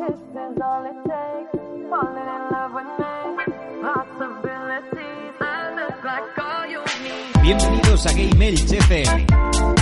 kiss is all it takes. Falling in love with me. Possibilities. I look like all you need. Bienvenidos a Game Elch FM.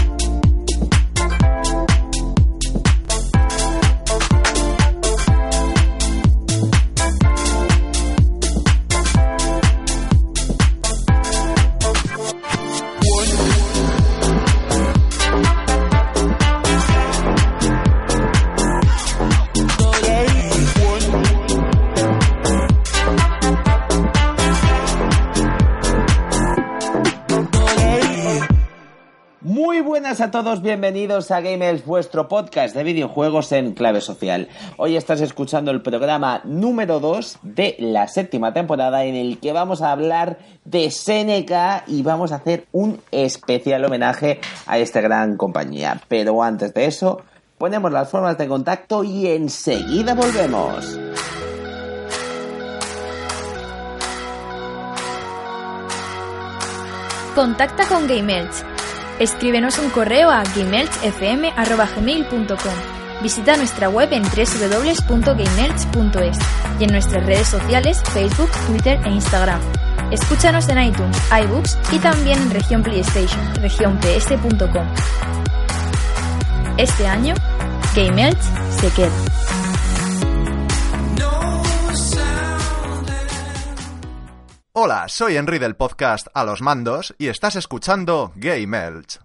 Todos, bienvenidos a Gamers, vuestro podcast de videojuegos en clave social. Hoy estás escuchando el programa número 2 de la séptima temporada en el que vamos a hablar de Seneca y vamos a hacer un especial homenaje a esta gran compañía. Pero antes de eso, ponemos las formas de contacto y enseguida volvemos. Contacta con GameElch. Escríbenos un correo a gameelchfm.gmail.com Visita nuestra web en www.gameelch.es y en nuestras redes sociales Facebook, Twitter e Instagram. Escúchanos en iTunes, iBooks y también en región PlayStation, regionps.com. Este año, GameElch se queda. Hola, soy Henry del podcast A los Mandos y estás escuchando Game Elch.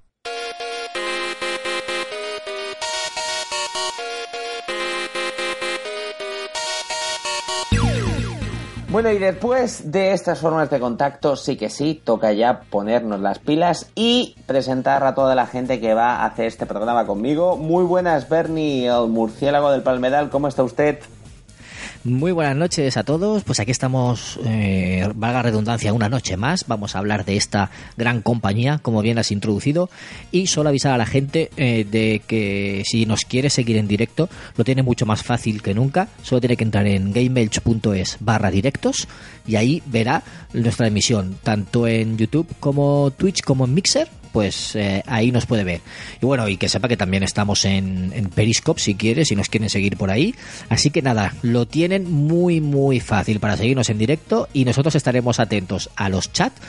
Bueno, y después de estas formas de contacto, sí que sí, toca ya ponernos las pilas y presentar a toda la gente que va a hacer este programa conmigo. Muy buenas, Bernie, el murciélago del Palmeral, ¿cómo está usted? Muy buenas noches a todos. Pues aquí estamos, eh, valga redundancia, una noche más. Vamos a hablar de esta gran compañía, como bien has introducido. Y solo avisar a la gente eh, de que si nos quiere seguir en directo, lo tiene mucho más fácil que nunca. Solo tiene que entrar en gameelch.es barra directos y ahí verá nuestra emisión, tanto en YouTube como Twitch como en Mixer pues eh, ahí nos puede ver. Y bueno, y que sepa que también estamos en, en, Periscope si quiere, si nos quieren seguir por ahí. Así que nada, lo tienen muy muy fácil para seguirnos en directo y nosotros estaremos atentos a los chats,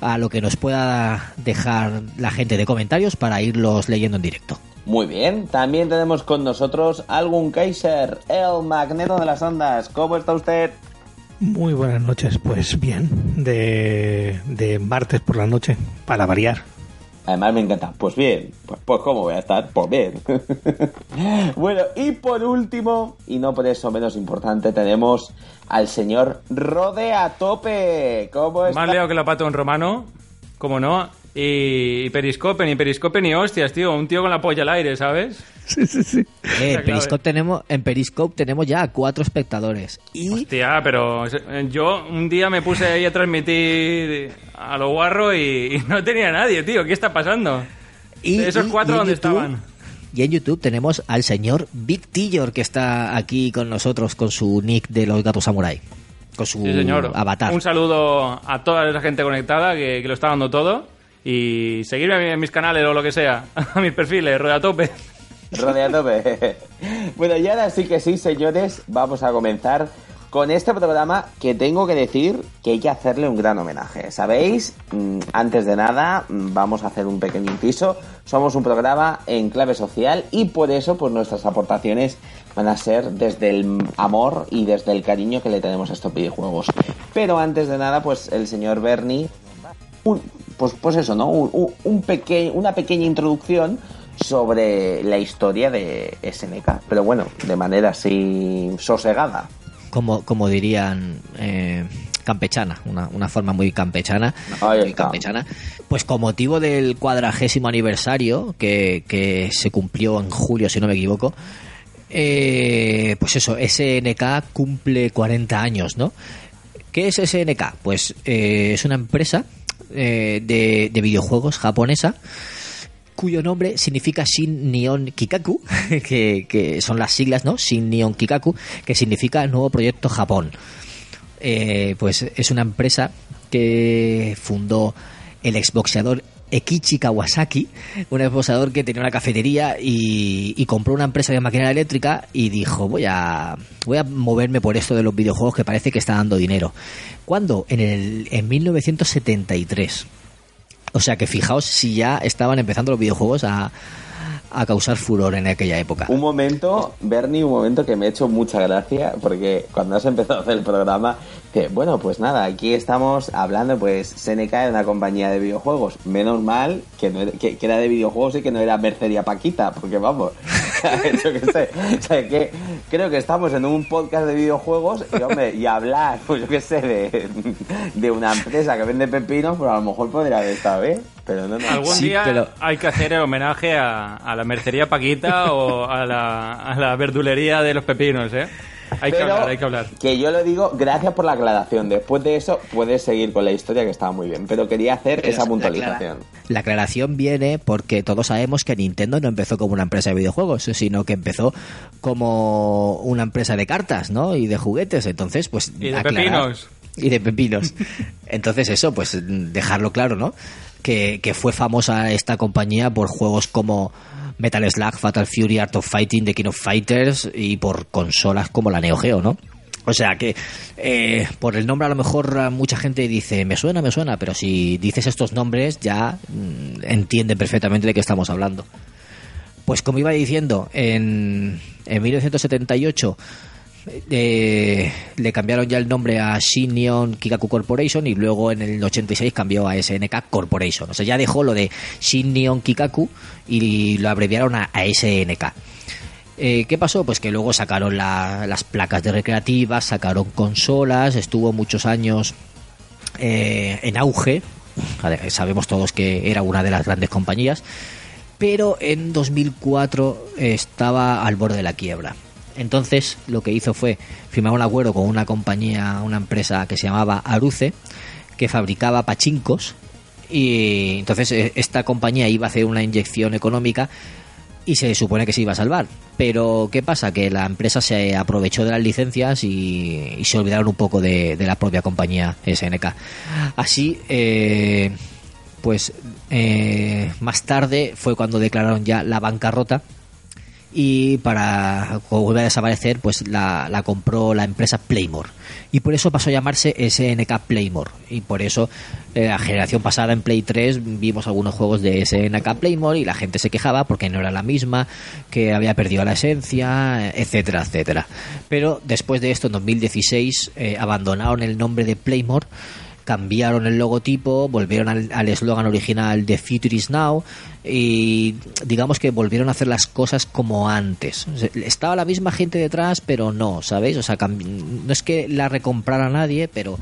a lo que nos pueda dejar la gente de comentarios para irlos leyendo en directo. Muy bien, también tenemos con nosotros algún Kaiser, el magneto de las ondas. ¿Cómo está usted? Muy buenas noches, pues bien, de, de martes por la noche, para variar. Además me encanta. Pues bien, pues, pues ¿cómo voy a estar? Pues bien. bueno, y por último, y no por eso menos importante, tenemos al señor Rode a tope. ¿Cómo está? Más leo que la pata un romano, como no. Y, y Periscope, ni Periscope ni hostias, tío. Un tío con la polla al aire, ¿sabes? Sí, sí, sí. Eh, Periscope tenemos, en Periscope tenemos ya cuatro espectadores. Y Hostia, pero yo un día me puse ahí a transmitir a lo guarro y, y no tenía nadie, tío. ¿Qué está pasando? y, Esos y- cuatro, y en ¿dónde YouTube- estaban? Y en YouTube tenemos al señor Big Tillor que está aquí con nosotros con su nick de los gatos samurai. Con su Sí, señor. avatar. Un saludo a toda esa gente conectada que, que lo está dando todo. Y seguirme en mis canales o lo que sea, a mis perfiles, rueda tope. Rode a tope. bueno, y ahora sí que sí, señores, vamos a comenzar con este programa que tengo que decir que hay que hacerle un gran homenaje. ¿Sabéis? Mm, Antes de nada, mm, vamos a hacer un pequeño inciso. Somos un programa en clave social y por eso pues nuestras aportaciones van a ser desde el amor y desde el cariño que le tenemos a estos videojuegos. Pero antes de nada, pues el señor Bernie un- pues, pues eso, ¿no? Un, un- peque- una pequeña introducción sobre la historia de SNK, pero bueno, de manera así sosegada. Como, como dirían eh, campechana, una, una forma muy campechana. Muy campechana. Pues con motivo del cuadragésimo aniversario que, que se cumplió en julio, si no me equivoco, eh, pues eso, SNK cumple 40 años, ¿no? ¿Qué es SNK? Pues eh, es una empresa eh, de, de videojuegos japonesa cuyo nombre significa Shin Neon Kikaku, que, que son las siglas, ¿no? Shin Neon Kikaku, que significa Nuevo Proyecto Japón. Eh, pues es una empresa que fundó el exboxeador Ekichi Kawasaki, un esposador que tenía una cafetería y, y compró una empresa de maquinaria eléctrica y dijo, voy a, voy a moverme por esto de los videojuegos que parece que está dando dinero. ¿Cuándo? En, el, en 1973. O sea que fijaos si ya estaban empezando los videojuegos a, a causar furor en aquella época. Un momento, Bernie, un momento que me ha hecho mucha gracia, porque cuando has empezado a hacer el programa, que bueno, pues nada, aquí estamos hablando, pues SNK de una compañía de videojuegos. Menos mal que, no era, era de videojuegos y que no era Merceria Paquita, porque vamos, yo qué sé, o sea, que creo que estamos en un podcast de videojuegos y, hombre, y hablar, pues yo qué sé, de, de una empresa que vende pepinos, pues a lo mejor podría haber estado bien, pero no, no. Algún Sí, día pero- hay que hacer el homenaje a, a la mercería Paquita o a la, a la verdulería de los pepinos, ¿eh? Hay que hablar, hay que hablar. que yo lo digo, gracias por la aclaración. Después de eso, puedes seguir con la historia que estaba muy bien. Pero quería hacer Pero esa la puntualización. La aclaración viene porque todos sabemos que Nintendo no empezó como una empresa de videojuegos, sino que empezó como una empresa de cartas, ¿no? Y de juguetes. Entonces, pues. Y de aclarar- pepinos. Y de pepinos. Entonces, eso, pues dejarlo claro, ¿no? Que, fue famosa esta compañía por juegos como Metal Slug, Fatal Fury, Art of Fighting, The King of Fighters y por consolas como la Neo Geo, ¿no? O sea que eh, por el nombre a lo mejor a mucha gente dice, me suena, me suena, pero si dices estos nombres ya mm, entienden perfectamente de qué estamos hablando. Pues como iba diciendo, en, en 1978 eh, le cambiaron ya el nombre a Shin Neon Kikaku Corporation y luego en el 86 cambió a SNK Corporation. O sea, ya dejó lo de Shin Neon Kikaku y lo abreviaron a, SNK. Eh, ¿Qué pasó? Pues que luego sacaron la- las placas de recreativas, sacaron consolas, estuvo muchos años eh, en auge. Sabemos todos que era una de las grandes compañías, pero en 2004 estaba al borde de la quiebra. Entonces lo que hizo fue firmar un acuerdo con una compañía, una empresa que se llamaba Aruce, que fabricaba pachincos y entonces eh, esta compañía iba a hacer una inyección económica y se supone que se iba a salvar. Pero ¿qué pasa? Que la empresa se aprovechó de las licencias y, y se olvidaron un poco de, la propia compañía SNK. Así, eh, pues eh, más tarde fue cuando declararon ya la bancarrota y para volver a desaparecer pues la, la compró la empresa Playmore. Y por eso pasó a llamarse SNK Playmore. Y por eso eh, la generación pasada en Play 3 vimos algunos juegos de SNK Playmore y la gente se quejaba porque no era la misma que había perdido la esencia etcétera etcétera. Pero después de esto en 2016 eh, abandonaron el nombre de Playmore cambiaron el logotipo, volvieron al eslogan original de Future is Now y digamos que volvieron a hacer las cosas como antes. Estaba la misma gente detrás, pero no, ¿sabéis? O sea, no es que la recomprara nadie, pero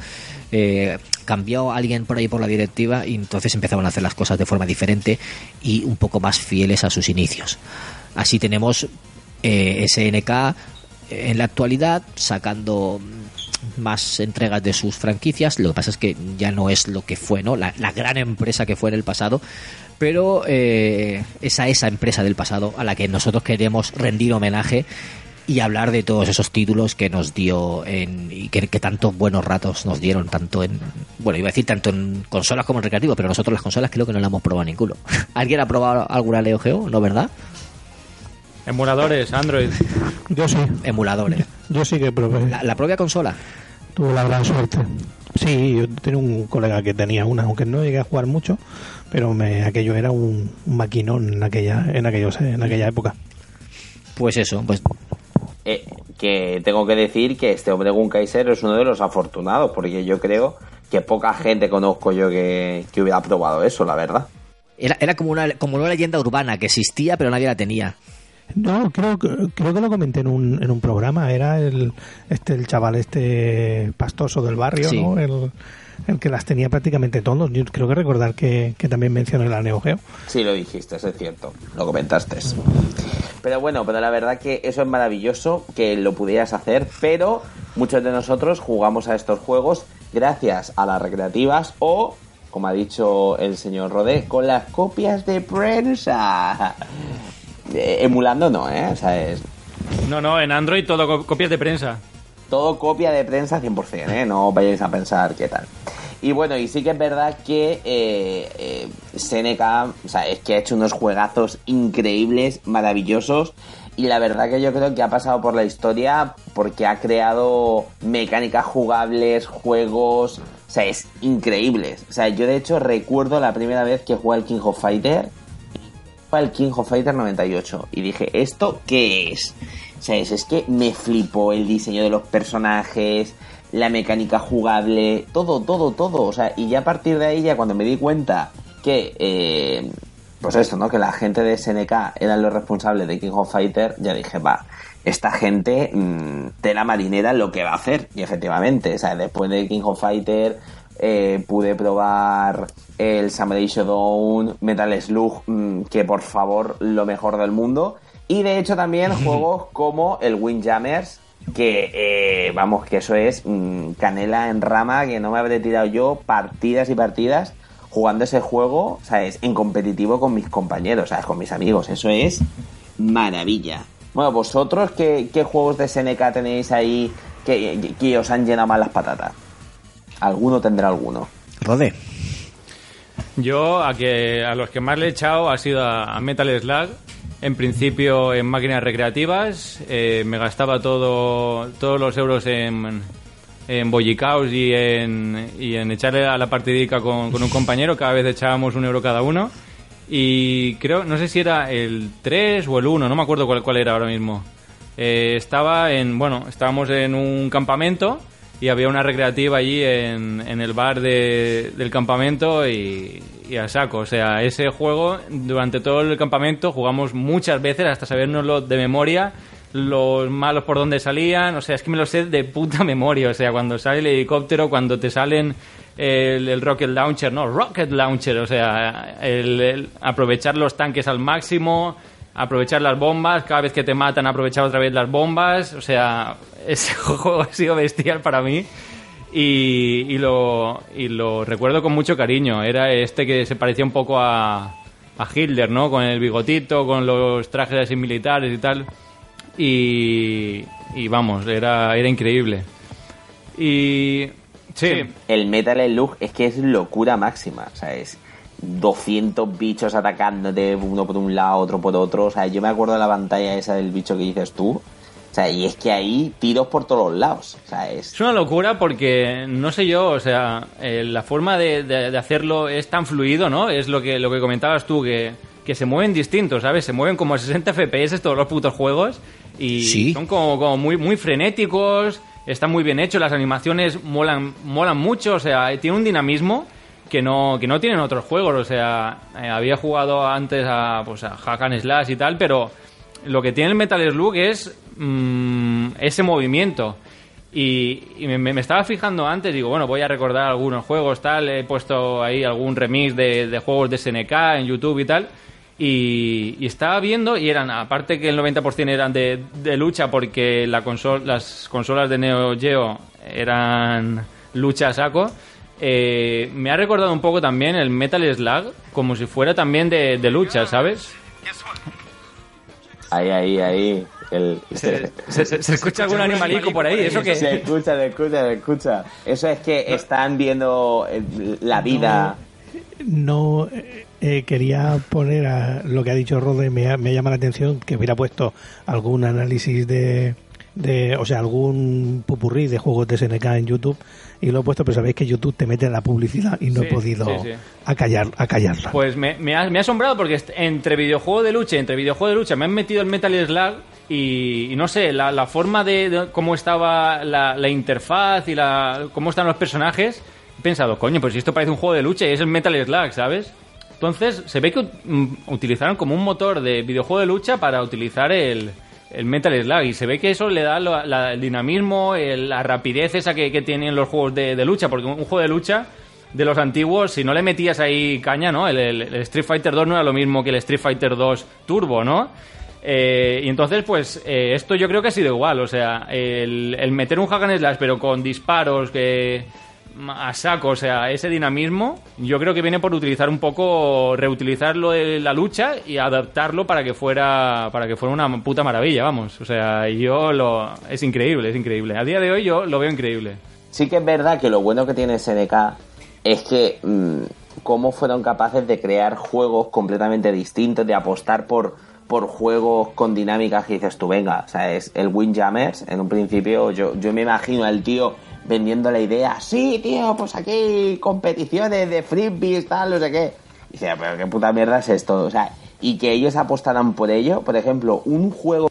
eh, cambió alguien por ahí por la directiva y entonces empezaron a hacer las cosas de forma diferente y un poco más fieles a sus inicios. Así tenemos eh, SNK en la actualidad sacando más entregas de sus franquicias. Lo que pasa es que ya no es lo que fue, ¿no? La, la gran empresa que fue en el pasado. Pero eh, esa esa empresa del pasado a la que nosotros queremos rendir homenaje y hablar de todos esos títulos que nos dio en, y que, que tantos buenos ratos nos dieron, tanto en, bueno, iba a decir tanto en consolas como en recreativo, pero nosotros las consolas creo que no las hemos probado ninguno. ¿Alguien ha probado alguna Neo Geo? ¿No, verdad? Emuladores, Android. Yo sí, Emuladores. yo sí que probé. La, la propia consola. Tuve la gran suerte. Sí, yo tenía un colega que tenía una, aunque no llegué a jugar mucho, pero me, aquello era un, un maquinón en aquella, en aquellos, en aquella época. Pues eso, pues Eh, que tengo que decir que este hombre Gun Kaiser es uno de los afortunados, porque yo creo que poca gente conozco yo que, que hubiera probado eso, la verdad. Era, era como, una, como una leyenda urbana que existía pero nadie la tenía. No, creo que creo que lo comenté en un, en un programa. Era el este el chaval este pastoso del barrio, Sí. ¿no? El, el que las tenía prácticamente todos. Yo creo que recordar que, que también mencioné la Neo Geo. Sí, lo dijiste, es cierto, lo comentaste. Pero bueno, pero la verdad que eso es maravilloso que lo pudieras hacer, pero muchos de nosotros jugamos a estos juegos gracias a las recreativas o, como ha dicho el señor Rodé, con las copias de prensa. Eh, emulando no, ¿eh? O sea, es No, no, en Android todo co- copias de prensa. todo copia de prensa 100%, ¿eh? No vayáis a pensar qué tal. Y bueno, y sí que es verdad que eh, eh, SNK, o sea, es que ha hecho unos juegazos increíbles, maravillosos. Y la verdad que yo creo que ha pasado por la historia porque ha creado mecánicas jugables, juegos, o sea, es increíble. O sea, yo de hecho recuerdo la primera vez que jugué al King of Fighter, fue al King of Fighter 98, y dije, ¿esto qué es? Sea, es, que me flipó el diseño de los personajes, la mecánica jugable, todo, todo, todo. O sea, y ya a partir de ahí, ya cuando me di cuenta que, eh, pues esto, ¿no? Que la gente de SNK eran los responsables de King of Fighter, ya dije, va, esta gente mmm, de la marinera lo que va a hacer. Y efectivamente, o sea, después de King of Fighter eh, pude probar el Samurai Shodown, Metal Slug, mmm, que por favor, lo mejor del mundo. Y de hecho también juegos como el Windjammers, que eh, vamos, que eso es mmm, canela en rama, que no me habré tirado yo partidas y partidas jugando ese juego, ¿sabes? En competitivo con mis compañeros, ¿sabes? Con mis amigos. Eso es maravilla. Bueno, vosotros, ¿qué, qué juegos de SNK tenéis ahí que, que, os han llenado más las patatas? Alguno tendrá alguno. Rode. Yo a, que, a los que más le he echado ha sido a, a Metal Slug. En principio en máquinas recreativas. Eh, me gastaba todo, todos los euros en, en bollicaos y en, y en echarle a la partidica con, con, un compañero. Cada vez echábamos un euro cada uno. Y creo, no sé si era el 3 o el 1, no me acuerdo cuál, cuál era ahora mismo. Eh, estaba en, bueno, estábamos en un campamento y había una recreativa allí en, en el bar de, del campamento y, y, a saco. O sea, ese juego durante todo el campamento jugamos muchas veces hasta sabernoslo de memoria los malos por donde salían, o sea, es que me lo sé de puta memoria, o sea, cuando sale el helicóptero, cuando te salen el, rocket launcher, no, rocket launcher, o sea, el aprovechar los tanques al máximo, aprovechar las bombas, cada vez que te matan aprovechar otra vez las bombas, o sea, ese juego ha sido bestial para mí. Y, lo, y lo recuerdo con mucho cariño. Era este que se parecía un poco a, a Hitler, ¿no? Con el bigotito, con los trajes así militares y tal. Y, y vamos, era, era increíble. Y sí. El Metal Slug es que es locura máxima, o sea, es 200 bichos atacándote uno por un lado, otro por otro, o sea, yo me acuerdo de la pantalla esa del bicho que dices tú, o sea, y es que ahí tiros por todos lados. O sea, es... es una locura porque, no sé yo, o sea, eh, la forma de, de, de, hacerlo es tan fluido, ¿no? Es lo que, lo que comentabas tú, que, que se mueven distintos, ¿sabes? Se mueven como a 60 FPS todos los putos juegos y ¿Sí? son como, como muy, muy frenéticos, están muy bien hechos, las animaciones molan, molan mucho, o sea, tiene un dinamismo que no, que no tienen otros juegos, o sea, eh, había jugado antes a, pues, a Hack and Slash y tal, pero lo que tiene el Metal Slug es mmm, ese movimiento. Y, me, estaba fijando antes, digo, bueno, voy a recordar algunos juegos, tal, he puesto ahí algún remix de, de juegos de SNK en YouTube y tal. Y, estaba viendo, y eran, aparte que el 90% eran de, de lucha, porque la consol, las consolas de Neo Geo eran lucha a saco, eh, me ha recordado un poco también el Metal Slug, como si fuera también de, de lucha, ¿sabes? Ahí, ahí, ahí. El... Se, se, se, se, escucha algún animalico por ahí, ¿eso qué? Se escucha, se escucha, se escucha. Eso es que están viendo la vida. No, no eh, quería poner a lo que ha dicho Rode, me, me, llama la atención que hubiera puesto algún análisis de, de, o sea, algún pupurrí de juegos de SNK en YouTube y lo he puesto, pero sabéis que YouTube te mete en la publicidad y no sí, he podido sí, sí. Acallar, acallarla. Pues me, me, ha, me, ha, asombrado porque entre videojuego de lucha entre videojuego de lucha me han metido el Metal Slug y, y no sé, la, la forma de, de, cómo estaba la, la, interfaz y la, cómo están los personajes, he pensado, coño, pues esto parece un juego de lucha y es el Metal Slug, ¿sabes? Entonces, se ve que utilizaron como un motor de videojuego de lucha para utilizar el, el Metal Slug y se ve que eso le da el dinamismo, el, la rapidez esa que, tienen los juegos de, lucha, porque un, juego de lucha de los antiguos, si no le metías ahí caña, ¿no? El, Street Fighter 2 no era lo mismo que el Street Fighter 2 Turbo, ¿no? Eh, y entonces, pues, eh, esto yo creo que ha sido igual, o sea, el, el meter un hack and slash, pero con disparos que a saco, o sea, ese dinamismo, yo creo que viene por utilizar un poco, reutilizar lo de la lucha y adaptarlo para que fuera, para que fuera una puta maravilla, vamos. O sea, yo lo, es increíble, es increíble. A día de hoy yo lo veo increíble. Sí que es verdad que lo bueno que tiene SNK es que mm, cómo fueron capaces de crear juegos completamente distintos, de apostar por, por juegos con dinámicas que dices tú, venga, o sea, es el Windjammers, en un principio yo, yo me imagino al tío vendiendo la idea, sí, tío, pues aquí competiciones de frisbees, tal, no sé qué. Y dice, pero qué puta mierda es esto, o sea, y que ellos apostaran por ello, por ejemplo, un juego,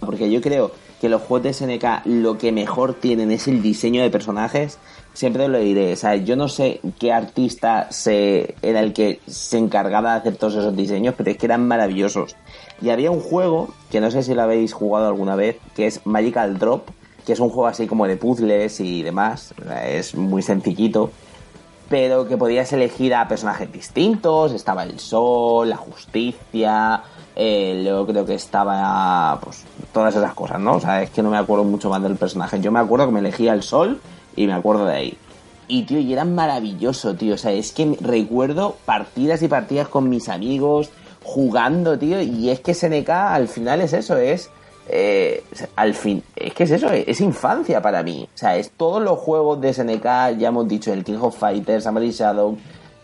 porque yo creo que los juegos de SNK lo que mejor tienen es el diseño de personajes, siempre lo diré, o sea, yo no sé qué artista se, era el que se encargaba de hacer todos esos diseños, pero es que eran maravillosos. Y había un juego, que no sé si lo habéis jugado alguna vez, que es Magical Drop, que es un juego así como de puzzles y demás, es muy sencillito, pero que podías elegir a personajes distintos, estaba el sol, la justicia, eh, luego creo que estaba pues todas esas cosas, ¿no? O sea, es que no me acuerdo mucho más del personaje. Yo me acuerdo que me elegía el sol y me acuerdo de ahí. Y tío, y era maravilloso, tío. O sea, es que recuerdo partidas y partidas con mis amigos, jugando, tío. Y es que SNK al final es eso, es. Eh, al fin, es que es eso, es infancia para mí. O sea, es todos los juegos de SNK, ya hemos dicho, el King of Fighters, Samurai Shadow,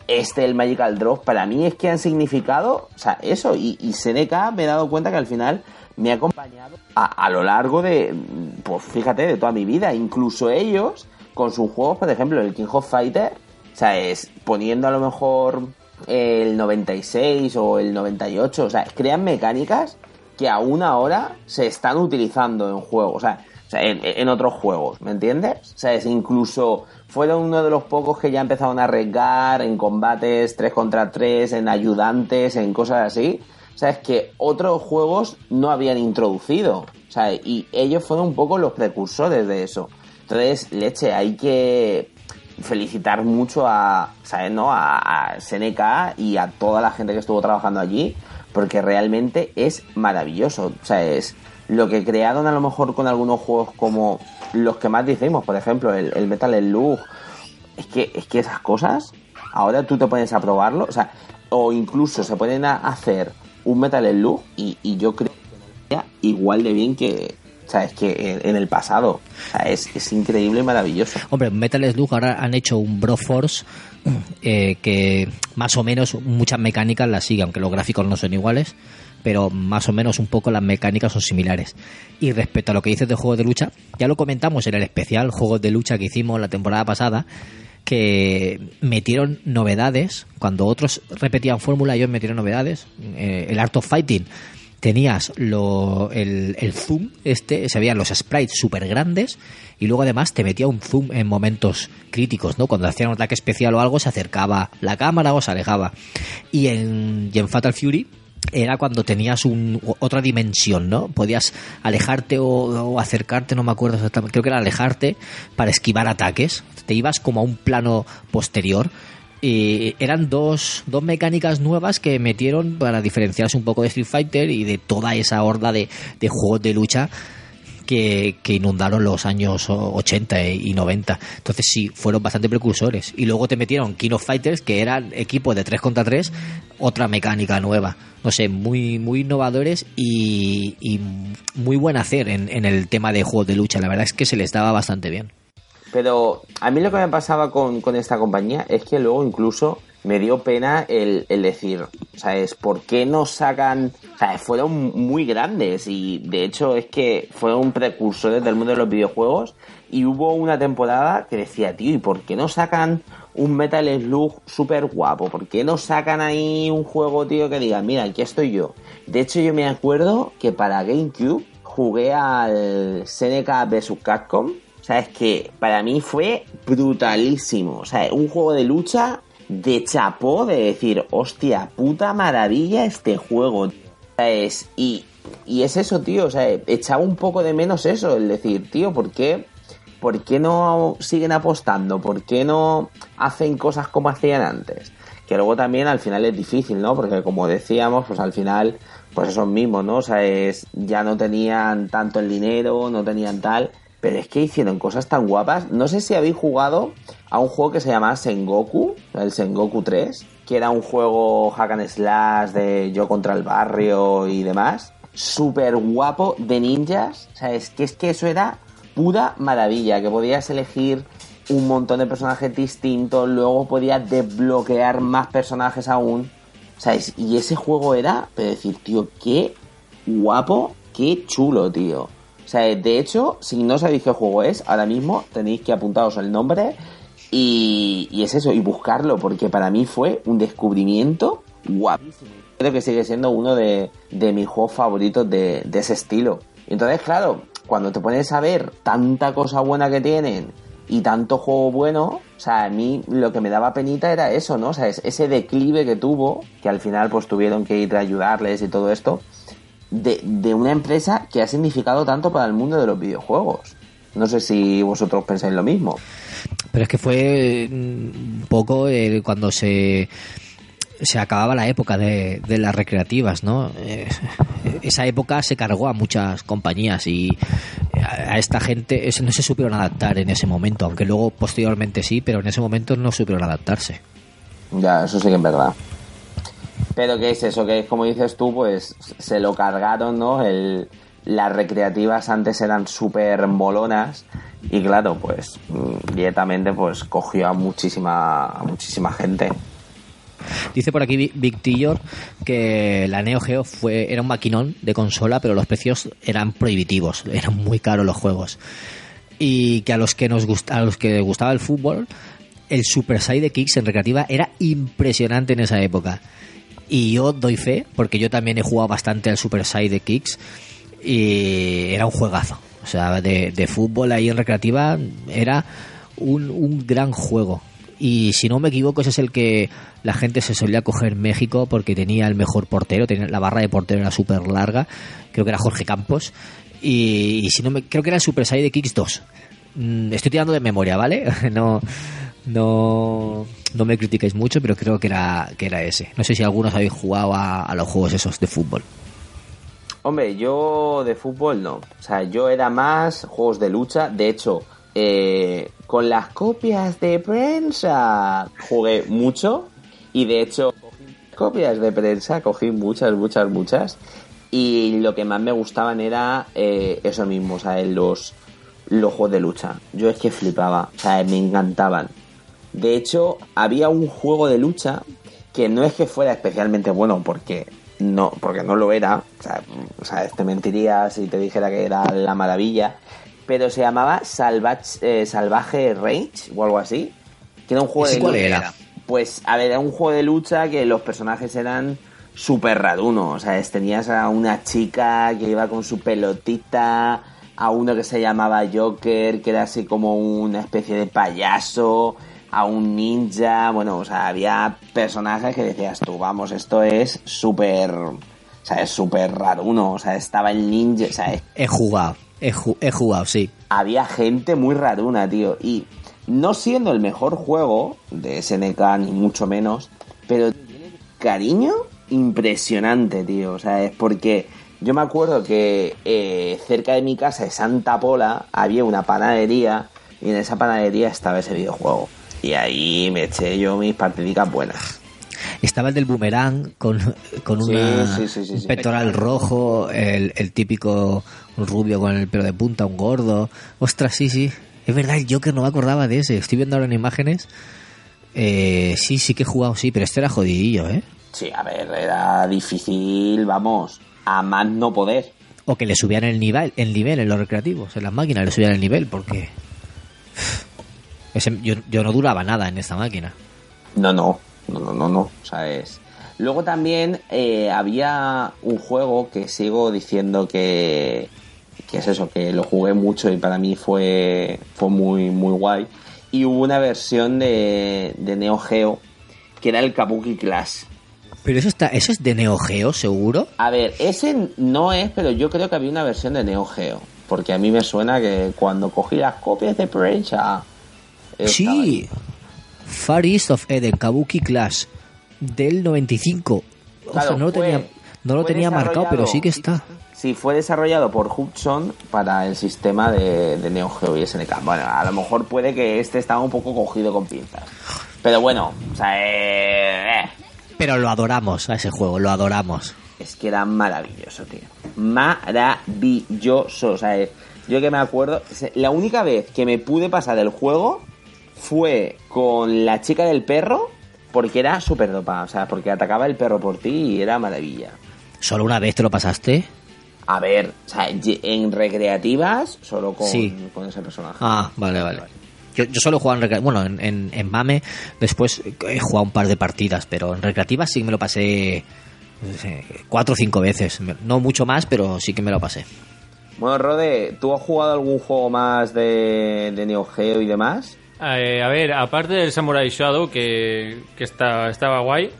este, el Magical Drop, para mí es que han significado, o sea, eso. Y, y SNK me he dado cuenta que al final me ha acompañado a, a lo largo de, pues fíjate, de toda mi vida. Incluso ellos, con sus juegos, por ejemplo, el King of Fighter, o sea, es poniendo a lo mejor el 96 o el 98, o sea, crean mecánicas que aún ahora se están utilizando en juegos, o sea, en, otros juegos, ¿me entiendes? O sea, es incluso fueron uno de los pocos que ya empezaron a arriesgar en combates 3 contra 3, en ayudantes, en cosas así. O sea, es que otros juegos no habían introducido. O sea, y ellos fueron un poco los precursores de eso. Entonces, leche, hay que felicitar mucho a, ¿sabes? ¿no? a, a y a toda la gente que estuvo trabajando allí, porque realmente es maravilloso. O sea, es lo que crearon a lo mejor con algunos juegos como los que más decimos, por ejemplo, el, el Metal Slug. Es que, es que esas cosas, ahora tú te pones a probarlo, o sea, o incluso se pueden hacer un Metal Slug y, y yo creo que igual de bien que, es que en, en el pasado. O sea, es, es increíble y maravilloso. Hombre, Metal Slug ahora han hecho un Broforce eh, que más o menos muchas mecánicas las sigue, aunque los gráficos no son iguales, pero más o menos un poco las mecánicas son similares. Y respecto a lo que dices de juegos de lucha, ya lo comentamos en el especial Juegos de Lucha que hicimos la temporada pasada, que metieron novedades, cuando otros repetían fórmula, ellos metieron novedades. Eh, el Art of Fighting tenías lo, el, zoom, este, se veían los sprites súper grandes y luego además te metía un zoom en momentos críticos, ¿no? Cuando hacían un ataque especial o algo se acercaba la cámara o se alejaba. Y en, y en Fatal Fury era cuando tenías un, otra dimensión, ¿no? Podías alejarte o, o, acercarte, no me acuerdo exactamente, creo que era alejarte para esquivar ataques. Te ibas como a un plano posterior. Y eran dos, dos mecánicas nuevas que metieron para diferenciarse un poco de Street Fighter y de toda esa horda de, juegos de lucha que, que, inundaron los años 80 y 90. Entonces sí, fueron bastante precursores. Y luego te metieron King Fighters, que eran equipos de 3 contra 3, otra mecánica nueva. No sé, muy, muy innovadores y, y muy buen hacer en, en el tema de juegos de lucha. La verdad es que se les daba bastante bien. Pero a mí lo que me pasaba con, con esta compañía es que luego incluso me dio pena el, el decir, ¿sabes? ¿Por qué no sacan? Sea, fueron muy grandes y de hecho es que fueron precursores del mundo de los videojuegos y hubo una temporada que decía, tío, ¿y por qué no sacan un Metal Slug súper guapo? ¿Por qué no sacan ahí un juego, tío, que diga, mira, aquí estoy yo? De hecho, yo me acuerdo que para GameCube jugué al Seneca vs Capcom. O sea, es que para mí fue brutalísimo. O sea, un juego de lucha de chapó de decir, hostia, puta maravilla este juego. Es, y, y es eso, tío. O sea, echaba un poco de menos eso, el decir, tío, ¿por qué, ¿por qué no siguen apostando? ¿Por qué no hacen cosas como hacían antes? Que luego también al final es difícil, ¿no? Porque como decíamos, pues al final, pues esos mismos, ¿no? O sea, es, ya no tenían tanto el dinero, no tenían tal. Pero es que hicieron cosas tan guapas. No sé si habéis jugado a un juego que se llama Sengoku, el Sengoku 3, que era un juego hack and slash de yo contra el barrio y demás. Súper guapo de ninjas. O sea, es que, es que eso era pura maravilla, que podías elegir un montón de personajes distintos, luego podías desbloquear más personajes aún. ¿Sabes? Y ese juego era, pero decir, tío, qué guapo, qué chulo, tío. Sea, de hecho, si no sabéis qué juego es, ahora mismo tenéis que apuntaros el nombre y, es eso, y buscarlo, porque para mí fue un descubrimiento guapísimo. Creo que sigue siendo uno de, mis juegos favoritos de, ese estilo. Entonces, claro, cuando te pones a ver tanta cosa buena que tienen y tanto juego bueno, o sea, a mí lo que me daba penita era eso, ¿no? O sea, es- ese declive que tuvo, que al final pues tuvieron que ir a ayudarles y todo esto, de, de una empresa que ha significado tanto para el mundo de los videojuegos. No sé si vosotros pensáis lo mismo. Pero es que fue mm, un poco eh, cuando se se acababa la época de, de las recreativas, ¿no? Eh, esa época se cargó a muchas compañías y a a esta gente no se supieron adaptar en ese momento, aunque luego posteriormente sí, pero en ese momento no supieron adaptarse. Ya, eso sí que es verdad. Pero que es eso, que es como dices tú, pues se lo cargaron, ¿no? Las recreativas antes eran súper molonas y claro, pues mm, directamente pues cogió a muchísima, muchísima gente. Dice por aquí Vi- Big Tillor que la Neo Geo fue, era un maquinón de consola, pero los precios eran prohibitivos, eran muy caros los juegos. Y que a los que nos gusta, a los que gustaba el fútbol, el Super Side de Kicks en recreativa era impresionante en esa época. Y yo doy fe, porque yo también he jugado bastante al Super Side de Kicks y era un juegazo. O sea, de, de fútbol ahí en recreativa era un, un gran juego. Y si no me equivoco, ese es el que la gente se solía coger en México porque tenía el mejor portero, tenía, la barra de portero era súper larga, creo que era Jorge Campos. Y, si no me, creo que era el Super Side de Kicks 2. Mm, Estoy tirando de memoria, ¿vale? No, no, no me critiquéis mucho, pero creo que era, que era ese. No sé si algunos habéis jugado a, los juegos esos de fútbol. Hombre, yo de fútbol no. O sea, yo era más juegos de lucha. De hecho, eh, con las copias de prensa jugué mucho. Y de hecho, copias de prensa cogí muchas, muchas, muchas. Y lo que más me gustaban era eh, eso mismo, o sea, los, los juegos de lucha. Yo es que flipaba, o sea, me encantaban. De hecho, había un juego de lucha que no es que fuera especialmente bueno porque no, porque no lo era. O sea, o sea, te mentiría si te dijera que era la maravilla. Pero se llamaba Salvage, eh, Salvaje Rage o algo así. Que era un juego ¿Ese de cuál lucha. era? Pues, a ver, era un juego de lucha que los personajes eran súper rarunos. O sea, tenías a una chica que iba con su pelotita, a uno que se llamaba Joker, que era así como una especie de payaso, a un ninja. Bueno, o sea, había personajes que decías tú, vamos, esto es súper. O sea, es súper raruno. O sea, estaba el ninja. O sea, es- He jugado, he, ju- he jugado, sí. había gente muy raruna, tío. Y no siendo el mejor juego de SNK, ni mucho menos, pero tiene cariño impresionante, tío. O sea, es porque yo me acuerdo que eh, cerca de mi casa, de Santa Pola, había una panadería y en esa panadería estaba ese videojuego. Y ahí me eché yo mis partidicas buenas. Estaba el del boomerang con, con una, sí, sí, sí, un pectoral rojo, el, el típico rubio con el pelo de punta, un gordo. Ostras, sí, sí. Es verdad, el Joker no me acordaba de ese. Estoy viendo ahora en imágenes. Eh, sí, sí que he jugado, sí, pero este era jodidillo, ¿eh? Sí, a ver, era difícil, vamos, a más no poder. O que le subían el nivel, el nivel en los recreativos, en las máquinas le subían el nivel, porque... Ese- yo, yo no duraba nada en esta máquina. No, no, no, no, no, no. O sea, es. Luego también eh, había un juego que sigo diciendo que, que es eso, que lo jugué mucho y para mí fue, fue muy, muy guay. Y hubo una versión de, de Neo Geo que era el Kabuki Clash. Pero eso está, eso es de Neo Geo, seguro. A ver, ese no es, pero yo creo que había una versión de Neo Geo. Porque a mí me suena que cuando cogí las copias de prensa. Sí. Far East of Eden, Kabuki Clash, del 95. O sea, Claro, no lo fue- tenía, no lo tenía marcado, pero sí que está. Sí, fue desarrollado por Hudson para el sistema de, de Neo Geo y SNK. Bueno, a lo mejor puede que este estaba un poco cogido con pinzas. Pero bueno, o sea, eh, eh, Pero lo adoramos a ese juego, lo adoramos. es que era maravilloso, tío. Maravilloso. O sea, eh, yo que me acuerdo, la única vez que me pude pasar el juego fue con la chica del perro porque era súper dopada, o sea, porque atacaba el perro por ti y era maravilla. ¿Solo una vez te lo pasaste? A ver, o sea, en recreativas solo con, Sí. con ese personaje. Ah, vale, vale. Yo, yo solo he jugado en recreativas. Bueno, en, en, en MAME después he jugado un par de partidas, pero en recreativas sí me lo pasé sé, cuatro o cinco veces. No mucho más, pero sí que me lo pasé. Bueno, Rode, ¿tú has jugado algún juego más de, de Neo Geo y demás? Eh, a ver, aparte del Samurai Shadow, que, que está, estaba guay,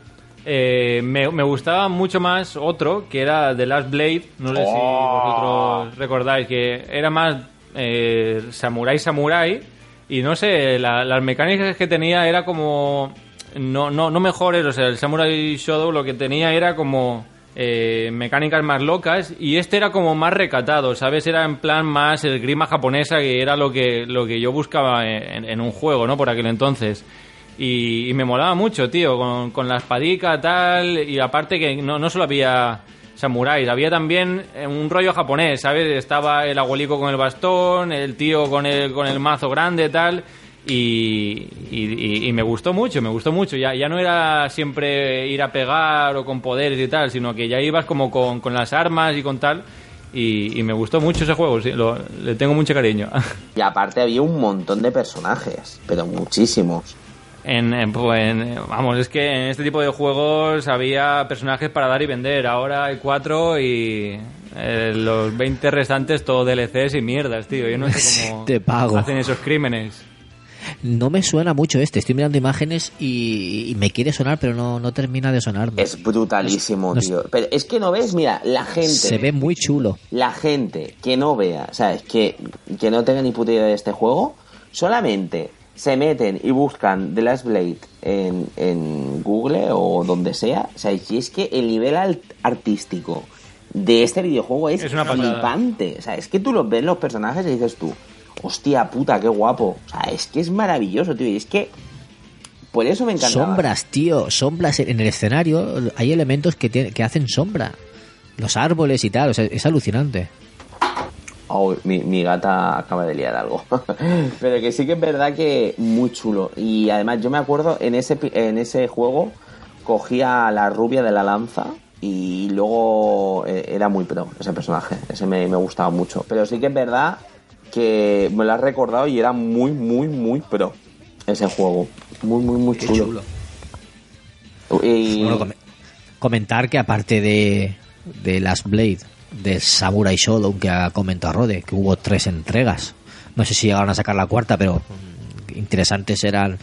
eh, me, me gustaba mucho más otro, que era The Last Blade. No sé si Oh. vosotros recordáis, que era más eh, Samurai Samurai. Y no sé, la- las mecánicas que tenía era como. No, no, no mejores, o sea, el Samurai Shadow lo que tenía era como. Eh, mecánicas más locas y este era como más recatado, ¿sabes? Era en plan más el grima japonesa que era lo que, lo que yo buscaba en, un juego, ¿no? Por aquel entonces. Y, y me molaba mucho, tío, con, con la espadica, tal, y aparte que no, no solo había samuráis, había también eh, un rollo japonés, ¿sabes? Estaba el abuelico con el bastón, el tío con el, con el mazo grande, tal, y, y- me gustó mucho, me gustó mucho. Ya, ya no era siempre ir a pegar o con poderes y tal, sino que ya ibas como con, con las armas y con tal, y, y me gustó mucho ese juego, sí, lo- le tengo mucho cariño. Y aparte había un montón de personajes, pero muchísimos. En, en- pues, en- vamos, es que en este tipo de juegos había personajes para dar y vender. Ahora hay cuatro y eh, los 20 restantes todo DLCs y mierdas, tío. Yo no sé cómo Te pago. hacen esos crímenes. No me suena mucho este. Estoy mirando imágenes y, y me quiere sonar, pero no, no termina de sonarme. Es brutalísimo, No tío. Pero es que no ves, mira, la gente. Se ve muy chulo. La gente que no vea, ¿sabes? Que, que no tenga ni puta idea de este juego, solamente se meten y buscan The Last Blade en, en Google o donde sea. O sea, y es que el nivel alt- artístico de este videojuego es, Es una flipante. O sea, es que tú los ves los personajes y dices tú, hostia puta, qué guapo. O sea, es que es maravilloso, tío. Y es que por eso me encanta. Sombras, tío. Sombras en el escenario. Hay elementos que, tiene- que hacen sombra. Los árboles y tal. O sea, es alucinante. Oh, mi, mi gata acaba de liar algo. Pero que sí que es verdad que muy chulo. Y además yo me acuerdo en ese, en ese juego cogía a la rubia de la lanza y luego eh, era muy pro ese personaje. Ese me, me gustaba mucho. Pero sí que es verdad que me lo has recordado y era muy, muy, muy pro ese juego. Muy, muy, muy chulo. chulo. Y- Bueno, com- comentar que aparte de, de Last Blade, de Samurai Shodown que ha comentado Rode, que hubo tres entregas. No sé si llegaron a sacar la cuarta, pero interesantes eran,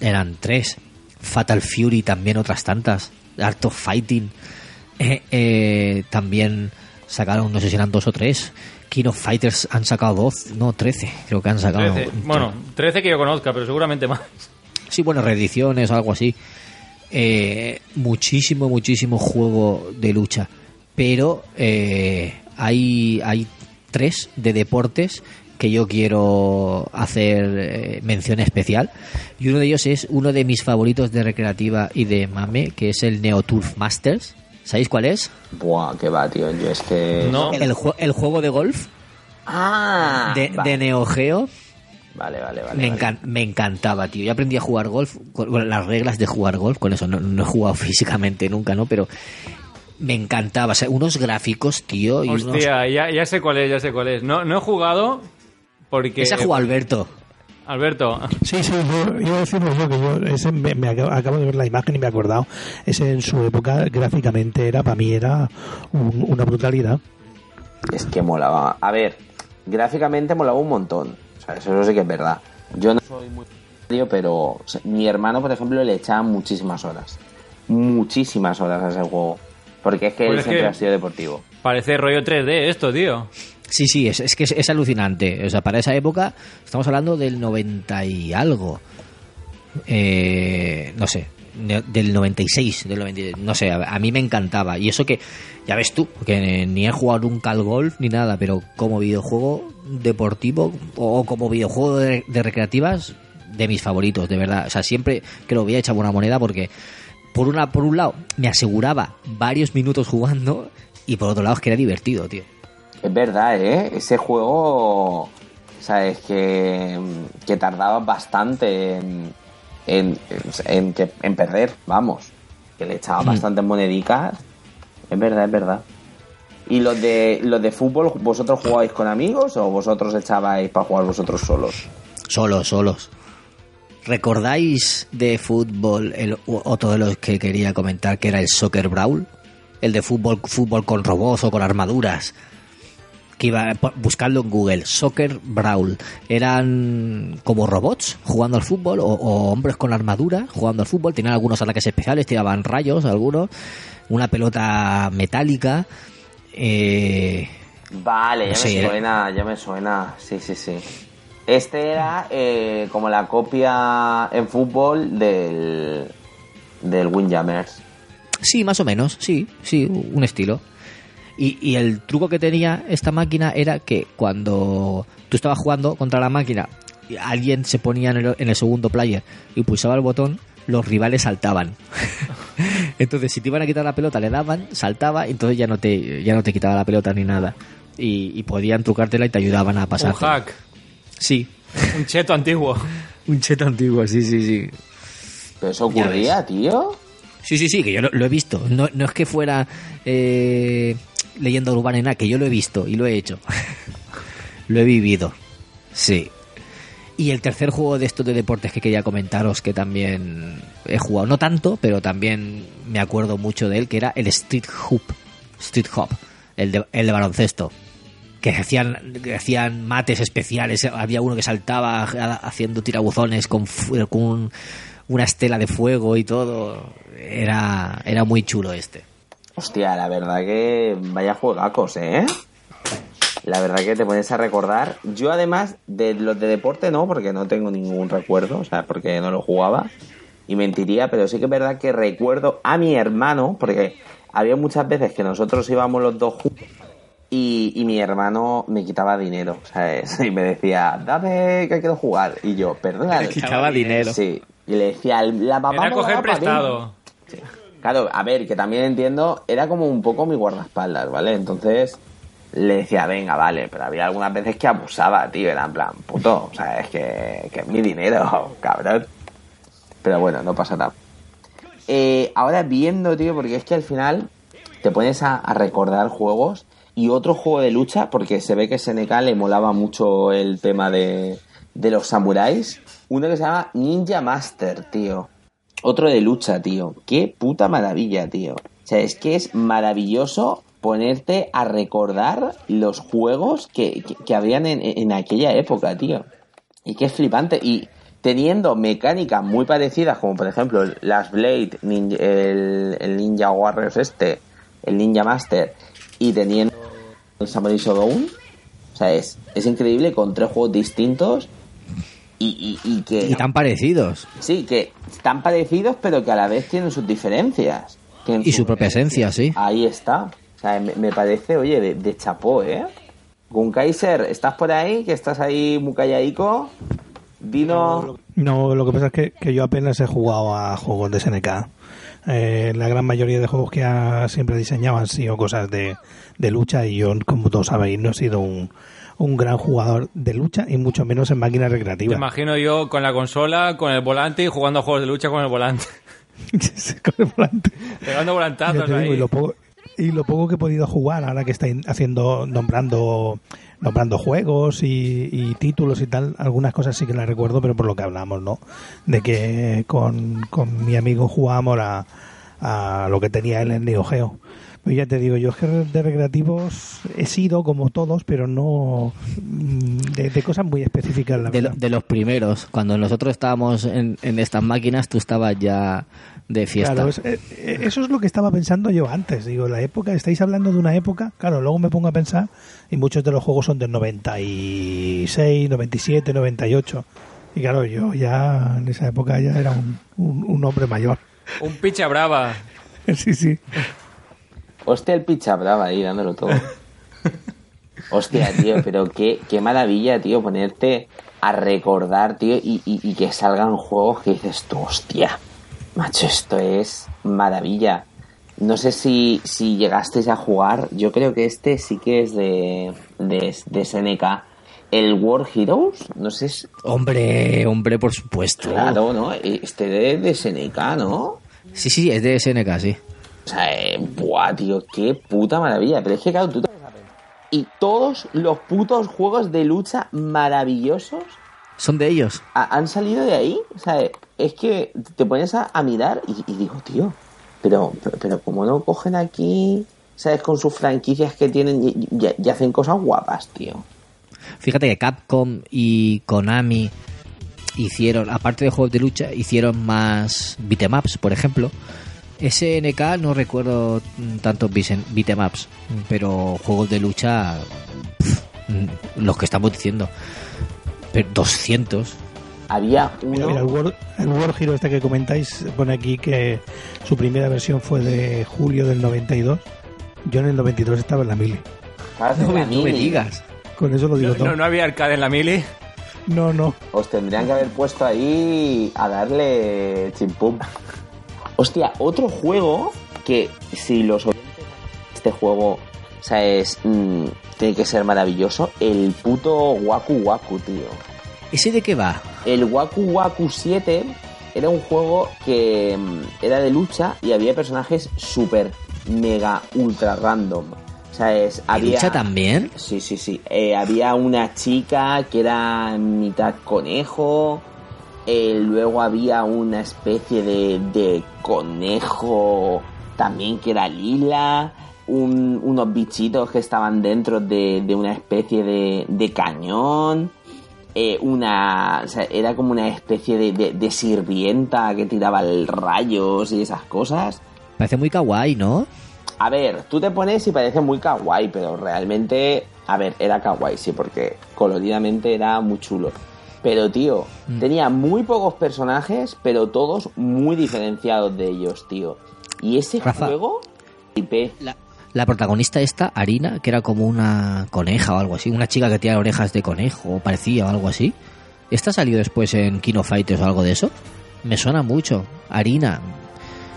eran tres. Fatal Fury también otras tantas. Art of Fighting eh, eh, también sacaron, no sé si eran dos o tres. King of Fighters han sacado dos, no, trece, creo que han sacado. 13. Bueno, 13 que yo conozca, pero seguramente más. Sí, bueno, reediciones algo así. Eh, muchísimo, muchísimo juego de lucha. Pero eh, hay, hay tres de deportes que yo quiero hacer eh, mención especial. Y uno de ellos es uno de mis favoritos de recreativa y de mame, que es el Neo Turf Masters. ¿Sabéis cuál es? Buah, qué va, tío. Yo es que. No. El, el juego de golf Ah, de, vale. de Neo Geo. Vale, vale, vale. Me, vale. encan- me encantaba, tío. Yo aprendí a jugar golf, con bueno, las reglas de jugar golf, con eso no, no he jugado físicamente nunca, ¿no? Pero me encantaba. O sea, unos gráficos, tío. Y unos... Hostia, ya, ya sé cuál es, ya sé cuál es. No, no he jugado porque... Ese ha jugado Alberto. Alberto, Sí, sí, yo iba a decir eso, que yo ese me, me acabo, acabo de ver la imagen y me he acordado. Ese en su época gráficamente era, para mí era un- una brutalidad. Es que molaba. A ver, gráficamente molaba un montón. O sea, eso sí que es verdad. Yo no soy muy serio, pero o sea, mi hermano, por ejemplo, le echaba muchísimas horas. Muchísimas horas a ese juego. Porque es que Pues él es siempre que- ha sido deportivo. parece rollo 3D esto, tío. Sí, sí, es, es que es, es alucinante. O sea, para esa época estamos hablando del 90 y algo. Eh, no sé, del 96, del 90, no sé, a, mí me encantaba. Y eso que, ya ves tú, que ni he jugado nunca al golf ni nada, pero como videojuego deportivo o como videojuego de, recreativas, de mis favoritos, de verdad. O sea, siempre que lo voy a echar una moneda porque, por, una, por un lado, me aseguraba varios minutos jugando y por otro lado es que era divertido, tío. Es verdad, ¿eh? Ese juego... ¿sabes? Que, que tardaba bastante en, en, en, que- en perder, vamos. Que le echaba bastantes monedicas. Es verdad, es verdad. ¿Y los de, los de fútbol, vosotros jugabais con amigos o vosotros echabais para jugar vosotros solos? Solos, solos. ¿Recordáis de fútbol el otro de los que quería comentar que era el Soccer Brawl? El de fútbol, fútbol con robots o con armaduras. Que iba buscando en Google, Soccer Brawl. Eran como robots jugando al fútbol o, o hombres con armadura jugando al fútbol. Tenían algunos ataques especiales, tiraban rayos, algunos. Una pelota metálica. Eh, Vale, ya Sí, me suena, ya me suena. Sí, sí, sí. Este era eh, como la copia en fútbol del, del Windjammers. Sí, más o menos, sí, sí, un estilo. Y, y el truco que tenía esta máquina era que cuando tú estabas jugando contra la máquina y alguien se ponía en el, en el segundo player y pulsaba el botón, los rivales saltaban. entonces, si te iban a quitar la pelota, le daban, saltaba, y entonces ya no te, ya no te quitaba la pelota ni nada. Y, y podían trucártela y te ayudaban a pasar. Un hack, Sí, un cheto antiguo. un cheto antiguo, sí, sí, sí. Pero eso ocurría, tío. Sí, sí, sí, que yo lo, lo he visto. No, no es que fuera eh, leyenda urbana nada, que yo lo he visto y lo he hecho. lo he vivido. Sí. Y el tercer juego de estos de deportes que quería comentaros, que también he jugado, no tanto, pero también me acuerdo mucho de él, que era el Street Hoop. Street Hop, el de, el de baloncesto. Que hacían, que hacían mates especiales. Había uno que saltaba haciendo tirabuzones con, con un- una estela de fuego y todo. Era, era muy chulo este. Hostia, la verdad que vaya juegacos, ¿eh? La verdad que te pones a recordar. Yo además de los de deporte no, porque no tengo ningún recuerdo, o sea, porque no lo jugaba. Y mentiría, pero sí que es verdad que recuerdo a mi hermano, porque había muchas veces que nosotros íbamos los dos juntos y, y mi hermano me quitaba dinero, ¿sabes? Y me decía, dame que quiero jugar. Y yo, perdona. Me quitaba dinero. Sí. Y le decía, la mamá Era me coger da pa' mí". prestado. Claro, a ver, que también entiendo, era como un poco mi guardaespaldas, ¿vale? Entonces le decía, venga, vale, pero había algunas veces que abusaba, tío, era en plan, puto, o sea, es que, que es mi dinero, cabrón. Pero bueno, no pasa nada. Eh, ahora viendo, tío, porque es que al final te pones a, recordar juegos y otro juego de lucha, porque se ve que SNK le molaba mucho el tema de, de los samuráis. Uno que se llama Ninja Master, tío. Otro de lucha, tío. Qué puta maravilla, tío. O sea, es que es maravilloso ponerte a recordar los juegos que, que, habían en, en aquella época, tío. Y que es flipante. Y teniendo mecánicas muy parecidas, como por ejemplo las Blade, Ninja- el, el Ninja Warriors este, el Ninja Master, y teniendo el Samurai Shodown. O sea, es, es increíble con tres juegos distintos y, y, y que... Y tan parecidos. Sí, que están parecidos, pero que a la vez tienen sus diferencias. Tienen Y su propia esencia, sí. Ahí está. O sea, me, me parece, oye, de, de chapó, ¿eh? Gun Kaiser, ¿estás por ahí? Que estás ahí muy calladico. Dino. No, lo que pasa es que, que yo apenas he jugado a juegos de SNK. Eh, la gran mayoría de juegos que ha siempre diseñado han sido cosas de, de lucha y yo, como todos sabéis, no he sido un, un gran jugador de lucha y mucho menos en máquinas Te recreativas. imagino yo con la consola, con el volante y jugando a juegos de lucha con el volante. Con el volante. Pegando volantazos te digo, ahí. y, lo poco, y lo poco que he podido jugar ahora que estáis haciendo, nombrando, nombrando juegos y, y títulos y tal, algunas cosas sí que las recuerdo, pero por lo que hablamos, ¿no? De que con, con mi amigo jugábamos a, a lo que tenía él en Neo Geo. Pero ya te digo, yo es que de recreativos he sido como todos, pero no mm, de, de cosas muy específicas, la De, lo- de los primeros. Cuando nosotros estábamos en, en estas máquinas, tú estabas ya de fiesta. Claro, es- eh, eh, eso es lo que estaba pensando yo antes. Digo, la época, estáis hablando de una época, claro, luego me pongo a pensar y muchos de los juegos son del 96, 97, 98. Y claro, yo ya en esa época ya era un, un, un hombre mayor. Un picha brava. Sí, sí. Hostia, el picha brava ahí dándolo todo. Hostia, tío, pero qué, qué maravilla, tío, ponerte a recordar, tío, y, y- y que salgan juegos que dices tú, hostia, macho, esto es maravilla. No sé si, si llegasteis a jugar, yo creo que este sí que es de, de, de SNK, El War Heroes, no sé si... Hombre, hombre, por supuesto. Claro, ¿no? Este de, de SNK, ¿no? Sí, sí, es de SNK, sí. O sea, eh, buah, tío, qué puta maravilla. Pero es que, claro, tú te... Y todos los putos juegos de lucha maravillosos Son de ellos. ha- han salido de ahí. O sea, es que te pones a, a mirar y, y digo, tío, pero, pero, pero ¿cómo no cogen aquí, sabes, con sus franquicias que tienen y, y- y hacen cosas guapas, tío? Fíjate que Capcom y Konami hicieron, aparte de juegos de lucha, hicieron más beatemaps, por ejemplo. SNK no recuerdo mm, tantos beatemaps, pero juegos de lucha, mm, los que estamos diciendo, pero 200. Había uno... mira, el, World, el World Hero este que comentáis pone aquí que su primera versión fue de julio del 92. Yo en el 92 estaba en la mili. No me, no me digas. Con eso lo digo No, todo. no, no había arcade en la mili. No, no. Os tendrían que haber puesto ahí a darle chimpum. Hostia, otro juego que si los oyentes este juego, o sea, es, mm, tiene que ser maravilloso, el puto Waku Waku, tío. ¿Ese de qué va? El Waku Waku 7 era un juego que mm, era de lucha y había personajes súper, mega, ultra random. O sea, es, ¿Y había... lucha también? Sí, sí, sí. Eh, había una chica que era mitad conejo. Eh, luego había una especie de, de conejo también que era lila. un- unos bichitos que estaban dentro de, de una especie de, de cañón. eh, una. o sea, era como una especie de, de- de sirvienta que tiraba el rayos y esas cosas. Parece muy kawaii, ¿no? A ver, tú te pones y parece muy kawaii, pero realmente, a ver, era kawaii, sí, porque coloridamente era muy chulo. Pero, tío, Mm. tenía muy pocos personajes, pero todos muy diferenciados de ellos, tío. Y ese Rafa. juego, IP, La, la protagonista esta, Arina, que era como una coneja o algo así, una chica que tiene orejas de conejo, o parecía o algo así. ¿Esta salió después en Kino Fighters o algo de eso? Me suena mucho. Harina.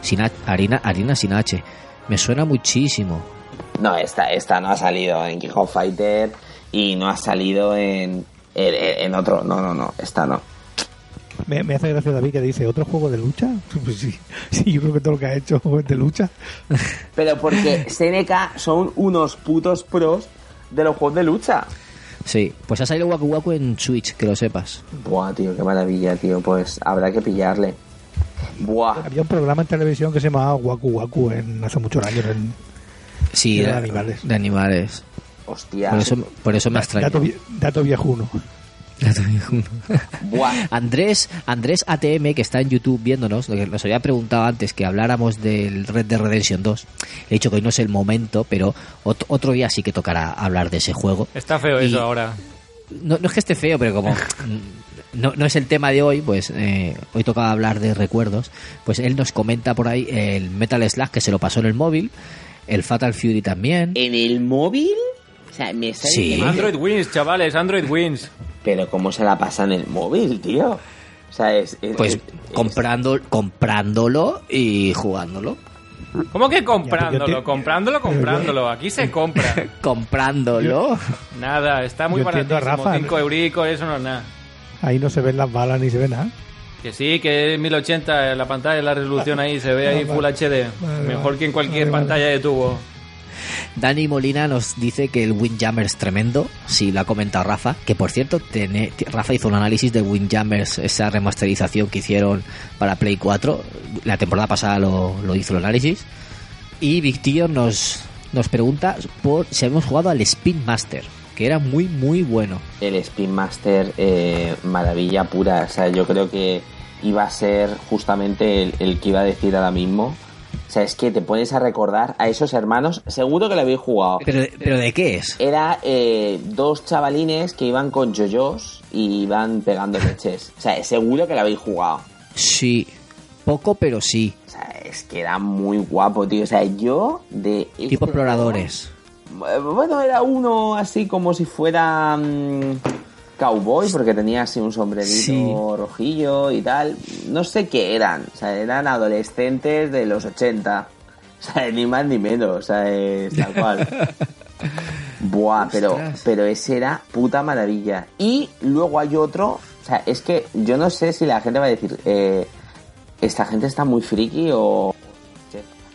Sin H- harina, harina sin H. Me suena muchísimo. no, esta, esta no ha salido en King of Fighter y no ha salido en, en, en otro, no, no, no, esta no. Me, me hace gracia David que dice, ¿otro juego de lucha? Pues sí, sí, yo creo que todo lo que ha hecho es de lucha. Pero porque SNK son unos putos pros de los juegos de lucha. Sí, pues ha salido Waku Waku en Switch, que lo sepas. Buah, tío, qué maravilla, tío. Pues habrá que pillarle. Buah. Había un programa en televisión que se llamaba Waku Waku en, hace muchos años. En, Sí, Y de de animales. De animales. Hostia. Por eso, por eso me extraña. dato, dato viejuno. Buah. Andrés, Andrés ATM, que está en YouTube viéndonos, lo que nos había preguntado antes que habláramos del Red Dead Redemption 2. Le he dicho que hoy no es el momento, pero ot- otro día sí que tocará hablar de ese juego. Está feo Y- eso ahora. No, no es que esté feo, pero como no, no es el tema de hoy, pues eh, hoy tocaba hablar de recuerdos. Pues él nos comenta por ahí el Metal Slug que se lo pasó en el móvil, el Fatal Fury también. ¿En el móvil? O sea, me está Sí. diciendo que- Android wins, chavales, Android wins. Pero ¿cómo se la pasa en el móvil, tío? O sea, es... es- Pues es- comprando, comprándolo y jugándolo. ¿Cómo que comprándolo? Comprándolo, comprándolo. Aquí se compra. Comprándolo. Nada, está muy. Rafa. 5 euricos, eso no es nada. Ahí no se ven las balas ni se ve nada. Que sí, que es 1080 en la pantalla, la resolución ahí, se ve ahí Full HD. Vale, Mejor que en cualquier vale, vale. pantalla de tubo. Dani Molina nos dice que el Windjammers es tremendo, sí, lo ha comentado Rafa, que por cierto, Rafa hizo un análisis de Windjammers, esa remasterización que hicieron para Play 4, la temporada pasada lo, lo hizo el análisis, y Victor nos, nos pregunta por si hemos jugado al Spin Master, que era muy muy bueno. El Spin Master, eh, maravilla pura. O sea, yo creo que iba a ser justamente el, el que iba a decir ahora mismo. O sea, es que te pones a recordar a esos hermanos. Seguro que lo habéis jugado. Pero, pero ¿de qué es? Era eh, dos chavalines que iban con yoyos y iban pegando leches. O sea, seguro que lo habéis jugado. Sí, poco pero sí, O sea, es que era muy guapo, tío. O sea, yo de... este tipo exploradores. Eh, Bueno, era uno así como si fuera mm, cowboy, porque tenía así un sombrerito Sí. rojillo y tal. No sé qué eran. O sea, eran adolescentes de los 80. O sea, ni más ni menos. O sea, es tal cual. Buah, pero, pero ese era puta maravilla. Y luego hay otro, o sea, es que yo no sé si la gente va a decir, eh, esta gente está muy friki o...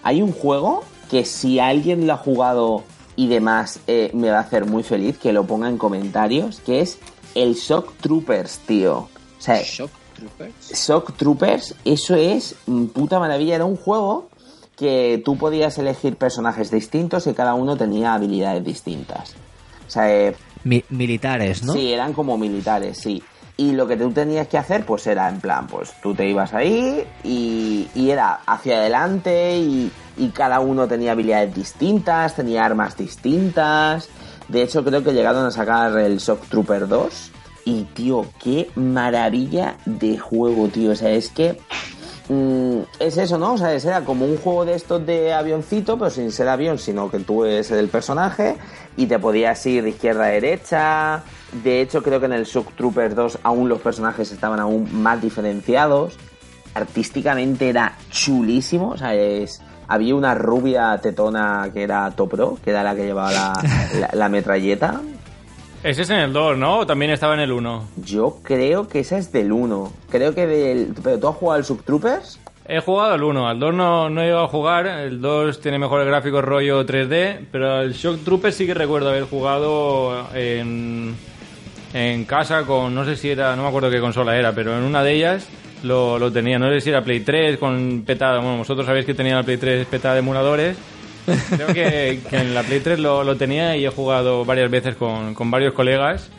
Hay un juego que si alguien lo ha jugado y demás eh, me va a hacer muy feliz, que lo ponga en comentarios, que es el Shock Troopers, tío. O sea, Shock Troopers. Shock Troopers, eso es mm, puta maravilla. Era un juego que tú podías elegir personajes distintos y cada uno tenía habilidades distintas. O sea, eh, Mi- militares, ¿no? sí, eran como militares, sí. Y lo que tú tenías que hacer, pues era en plan, pues tú te ibas ahí y, y era hacia adelante y, y cada uno tenía habilidades distintas, tenía armas distintas. De hecho, creo que llegaron a sacar el Shock Trooper 2. Y, tío, qué maravilla de juego, tío. O sea, es que Mm, es eso, ¿no? O sea, era como un juego de estos de avioncito, pero sin ser avión, sino que tú eres el personaje y te podías ir de izquierda a derecha. De hecho, creo que en el Shock Troopers 2 aún los personajes estaban aún más diferenciados. Artísticamente era chulísimo, o sea, es... Había una rubia tetona que era Top Pro, que era la que llevaba la, la- la metralleta. Ese es en el 2, ¿no? ¿O también estaba en el 1? Yo creo que esa es del 1. Creo que del... ¿Pero tú has jugado al Shock Troopers? He jugado al 1, al 2 no, no he llegado a jugar, el 2 tiene mejores gráficos rollo 3D, pero el Shock Trooper sí que recuerdo haber jugado en, en casa con, no sé si era, no me acuerdo qué consola era, pero en una de ellas lo, lo tenía, no sé si era Play 3 con petada, bueno, vosotros sabéis que tenía la Play 3 petada de emuladores, creo que, que en la Play 3 lo, lo tenía y he jugado varias veces con, con varios colegas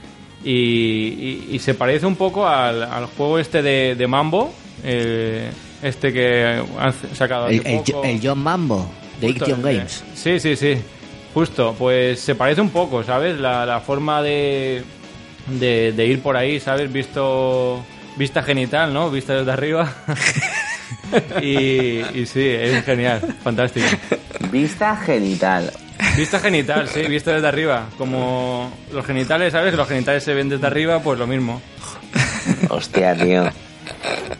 y, y- y se parece un poco al, al juego este de, de Mambo, eh, este que han sacado hace El, el, poco. el John Mambo de Justo, Iction eh, Games. Sí, sí, sí. Justo, pues se parece un poco, ¿sabes? La, la forma de, de, de ir por ahí, ¿sabes? Visto vista genital, ¿no? Vista desde arriba. y, y sí, es genial, fantástico. Vista genital. Vista genital, sí, visto desde arriba. Como los genitales, ¿sabes? Que los genitales se ven desde arriba, pues lo mismo. Hostia, tío.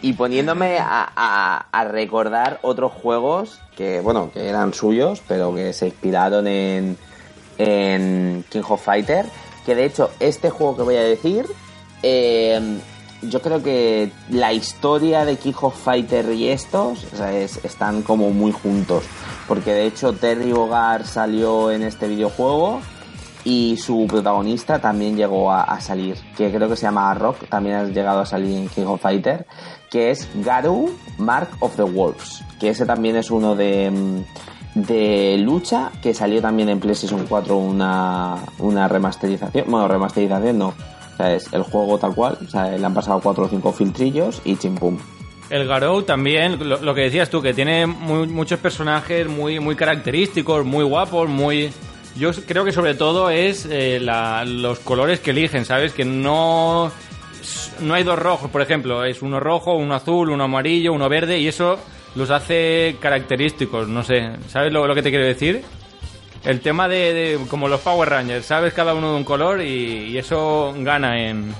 Y poniéndome a, a- a recordar otros juegos que, bueno, que eran suyos, pero que se inspiraron en, en King of Fighter. Que de hecho, este juego que voy a decir, eh, yo creo que la historia de King Fighter y estos o sea, es- están como muy juntos. Porque de hecho, Terry Bogard salió en este videojuego y su protagonista también llegó a, salir, que creo que se llama Rock, también ha llegado a salir en King Fighter, que es Garu Mark of the Wolves, que ese también es uno de, mm, de lucha, que salió también en PlayStation 4 una, una remasterización, bueno, remasterización no, sea, es el juego tal cual, o sea, le han pasado 4 o 5 filtrillos y chimpum. El Garou también, lo, que decías tú, que tiene muchos personajes muy, muy característicos, muy guapos, muy... Yo creo que sobre todo es eh, la- los colores que eligen, ¿sabes? Que no... No hay dos rojos, por ejemplo, es uno rojo, uno azul, uno amarillo, uno verde, y eso los hace característicos, no sé, ¿sabes lo que te quiero decir? El tema de, de- como los Power Rangers, ¿sabes? Cada uno de un color y, y eso gana en,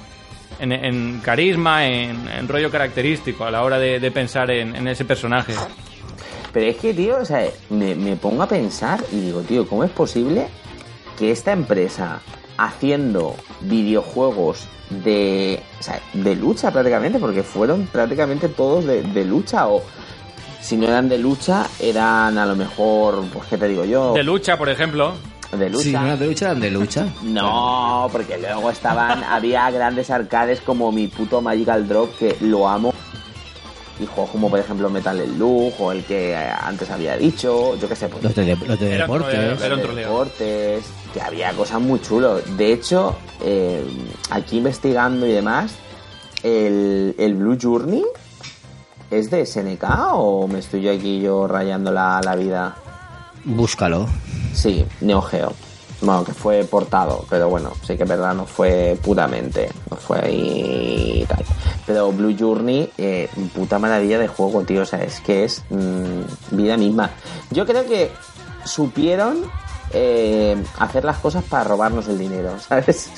en, carisma, en, rollo característico a la hora de, pensar en, ese personaje. Pero es que, tío, o sea, me, me pongo a pensar y digo, tío, ¿cómo es posible que esta empresa haciendo videojuegos de, o sea, de lucha prácticamente, porque fueron prácticamente todos de, de lucha o si no eran de lucha, eran a lo mejor, pues qué te digo yo, De lucha, por ejemplo. de lucha. Sí, no eran de lucha, eran de lucha. No, porque luego estaban, había grandes arcades como mi puto Magical Drop que lo amo. Y juegos como por ejemplo Metal Slug o el que eh, antes había dicho, yo qué sé, pues Los de, los de deportes. de lío. deportes, que había cosas muy chulos. De hecho, eh, aquí investigando y demás, el, el Blue Journey es de SNK o me estoy yo aquí yo rayando la, la vida. Búscalo. Sí, Neo Geo. Bueno, que fue portado, pero bueno, sí que es verdad, no fue puramente, no fue ahí y tal. Pero Blue Journey, eh, puta maravilla de juego, tío, o sea, es que es mm, vida misma. Yo creo que supieron eh, hacer las cosas para robarnos el dinero, ¿sabes?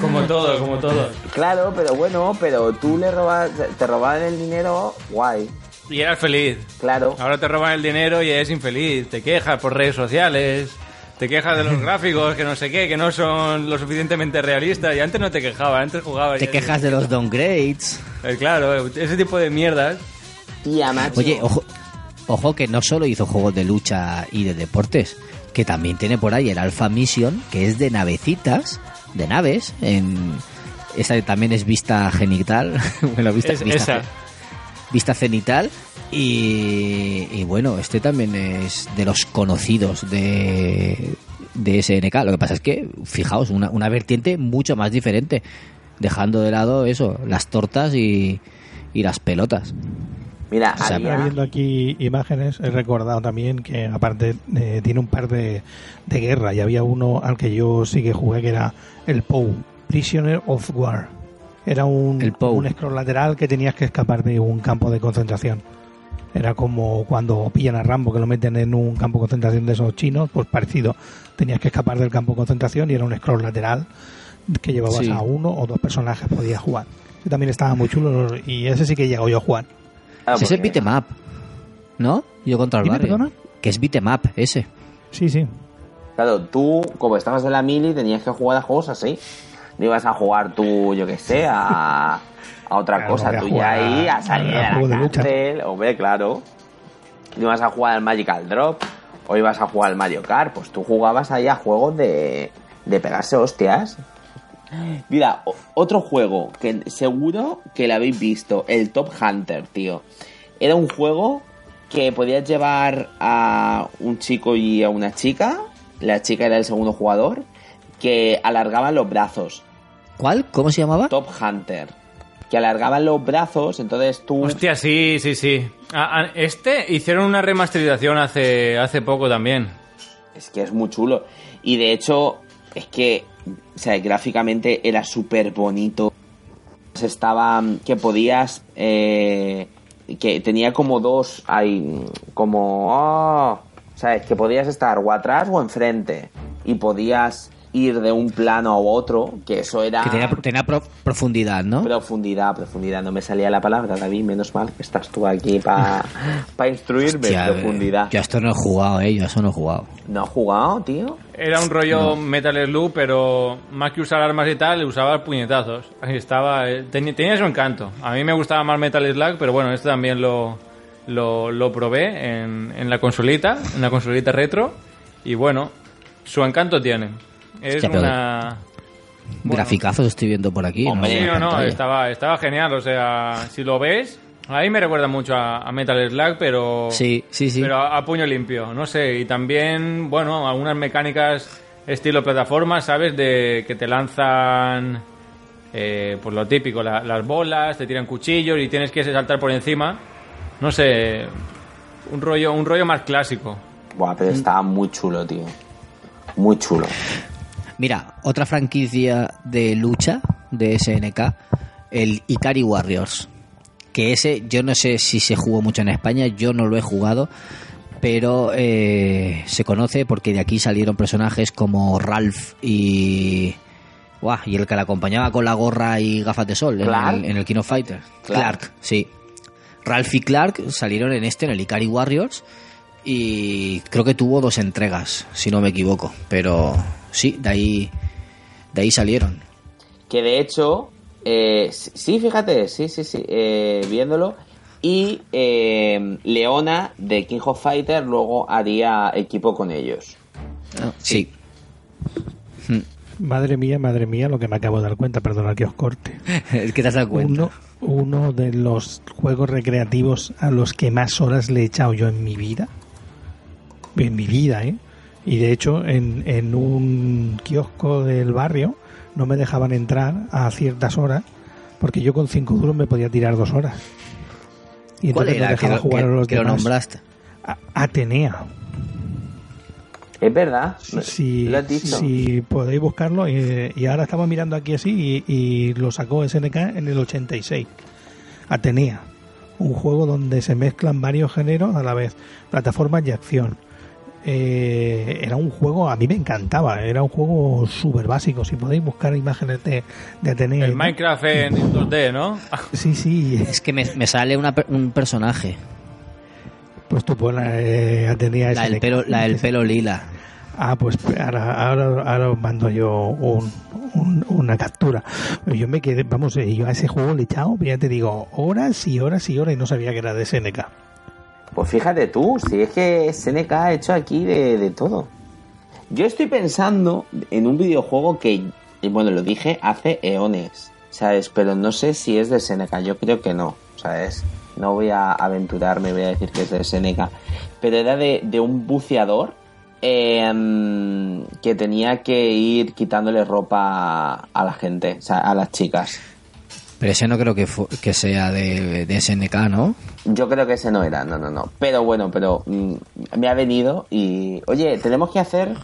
Como todo, como todo. claro, pero bueno, pero tú le robas, te robaban el dinero, guay, Y eras feliz. claro. Ahora te roban el dinero y eres infeliz. Te quejas por redes sociales. te quejas de los gráficos, que no sé qué, que no son lo suficientemente realistas. Y antes no te quejabas, antes jugabas. Te quejas de los downgrades. Eh, claro, ese tipo de mierdas. Tía, macho. Oye, ojo, ojo que no solo hizo juegos de lucha y de deportes, que también tiene por ahí el Alpha Mission, que es de navecitas, de naves, en esa también es vista genital, bueno, vista, Es- vista, esa. vista cenital y, y bueno, este también es de los conocidos de, de SNK. Lo que pasa es que, fijaos, una, una vertiente mucho más diferente, dejando de lado eso, las tortas y, y las pelotas. Mira, o sea, había- viendo aquí imágenes, he recordado también que aparte eh, tiene un par de, de guerra y había uno al que yo sí que jugué que era el POW, Prisoner of War. Era un, El un scroll lateral que tenías que escapar de un campo de concentración. Era como cuando pillan a Rambo que lo meten en un campo de concentración de esos chinos, pues parecido. Tenías que escapar del campo de concentración y era un scroll lateral que llevabas Sí. a uno o dos personajes podías jugar. Ese también estaba muy chulo y ese sí que llego yo a jugar. Ah, ese es beat'em up, ¿no? Yo contra el barrio. perdona. Que es beat'em up ese. Sí, sí. Claro, tú, como estabas en la mili, tenías que jugar a juegos así. No ibas a jugar tú, yo que sé, a, a otra Claro, cosa. Tú a ya ahí a- a salir a de la cárcel, hombre, claro. No ibas a jugar al Magical Drop o ibas a jugar al Mario Kart. Pues tú jugabas ahí a juegos de, de pegarse hostias. Mira, otro juego que seguro que lo habéis visto, el Top Hunter, tío. Era un juego que podías llevar a un chico y a una chica. La chica era el segundo jugador. Que alargaban los brazos. ¿Cuál? ¿Cómo se llamaba? Top Hunter. Que alargaban los brazos, entonces tú. Hostia, sí, sí, sí. Ah, ah, este hicieron una remasterización hace, hace poco también. Es que es muy chulo. Y de hecho, es que, o sea, gráficamente era súper bonito. Estaba, que podías, eh, que tenía como dos, hay, como, oh, ¿sabes? Que podías estar o atrás o enfrente. Y podías ir de un plano a otro, que eso era... Que tenía, tenía pro- profundidad, ¿no? Profundidad, profundidad. No me salía la palabra, David. Menos mal que estás tú aquí para instruirme. Hostia, profundidad. Yo a esto no he jugado, eh. Yo a eso no he jugado. ¿No has jugado, tío? Era un rollo Metal Slug, pero más que usar armas y tal, usaba puñetazos. Ahí estaba, eh, tenía, tenía su encanto. A mí me gustaba más Metal Slug, pero bueno, este también lo, lo, lo probé en, en la consolita, en la consolita retro. Y bueno, su encanto tiene. Es Hostia, una... Bueno. Graficazos estoy viendo por aquí. Hombre, ¿no? No, estaba, estaba genial. O sea, si lo ves, a mí me recuerda mucho a, a Metal Slug, pero. Sí, sí, sí. Pero a, a puño limpio, no sé. Y también, bueno, algunas mecánicas estilo plataforma, ¿sabes? De que te lanzan. Eh, pues lo típico, la- las bolas, te tiran cuchillos y tienes que saltar por encima. No sé. Un rollo, un rollo más clásico. Buah, pero estaba muy chulo, tío. Muy chulo. Mira, otra franquicia de lucha de SNK, el Ikari Warriors. Que ese, yo no sé si se jugó mucho en España, yo no lo he jugado, pero eh, se conoce porque de aquí salieron personajes como Ralph y. Buah, y el que le acompañaba con la gorra y gafas de sol en el, en el King of Fighters. Clark. Clark, sí. Ralph y Clark salieron en este, en el Ikari Warriors, y creo que tuvo dos entregas, si no me equivoco. Pero sí, de ahí, de ahí salieron. Que de hecho, eh, sí, fíjate, sí, sí, sí, eh, viéndolo. Y eh, Leona de King of Fighter luego haría equipo con ellos. Sí. Madre mía, madre mía, lo que me acabo de dar cuenta, perdona que os corte. es que te has dado cuenta. Uno, uno de los juegos recreativos a los que más horas le he echado yo en mi vida. En mi vida, ¿eh? Y de hecho, en, en un kiosco del barrio no me dejaban entrar a ciertas horas porque yo con cinco duros me podía tirar dos horas. Y ¿Cuál entonces me era dejaba lo- jugar que- a los que lo demás. nombraste? A- Atenea. Es verdad, Si, lo has dicho. si podéis buscarlo, eh, y ahora estamos mirando aquí así y, y lo sacó SNK en el 86. Atenea, un juego donde se mezclan varios géneros a la vez, plataformas y acción. Eh, era un juego, a mí me encantaba, era un juego súper básico. Si podéis buscar imágenes de, de Atenea. El Minecraft en 2D, ¿no? Sí, sí, Es que me, me sale una per- un personaje. pues tú eh, Atenea La del pelo, la del pelo lila. Ah, pues ahora, ahora, ahora os mando yo un, un- una captura. Yo me quedé, vamos, eh, yo a ese juego le he echado, ya te digo, horas y horas y horas y no sabía que era de SNK. Pues fíjate tú, si es que SNK ha hecho aquí de, de todo. Yo estoy pensando en un videojuego que, bueno, lo dije hace eones, ¿sabes? Pero no sé si es de SNK, yo creo que no, ¿sabes? No voy a aventurarme, voy a decir que es de SNK. Pero era de, de un buceador eh, que tenía que ir quitándole ropa a la gente, o sea, a las chicas. Pero ese no creo que, fu- que sea de, de SNK, ¿no? Yo creo que ese no era, no, no, no. Pero bueno, pero mm, me ha venido y... Oye, tenemos que hacer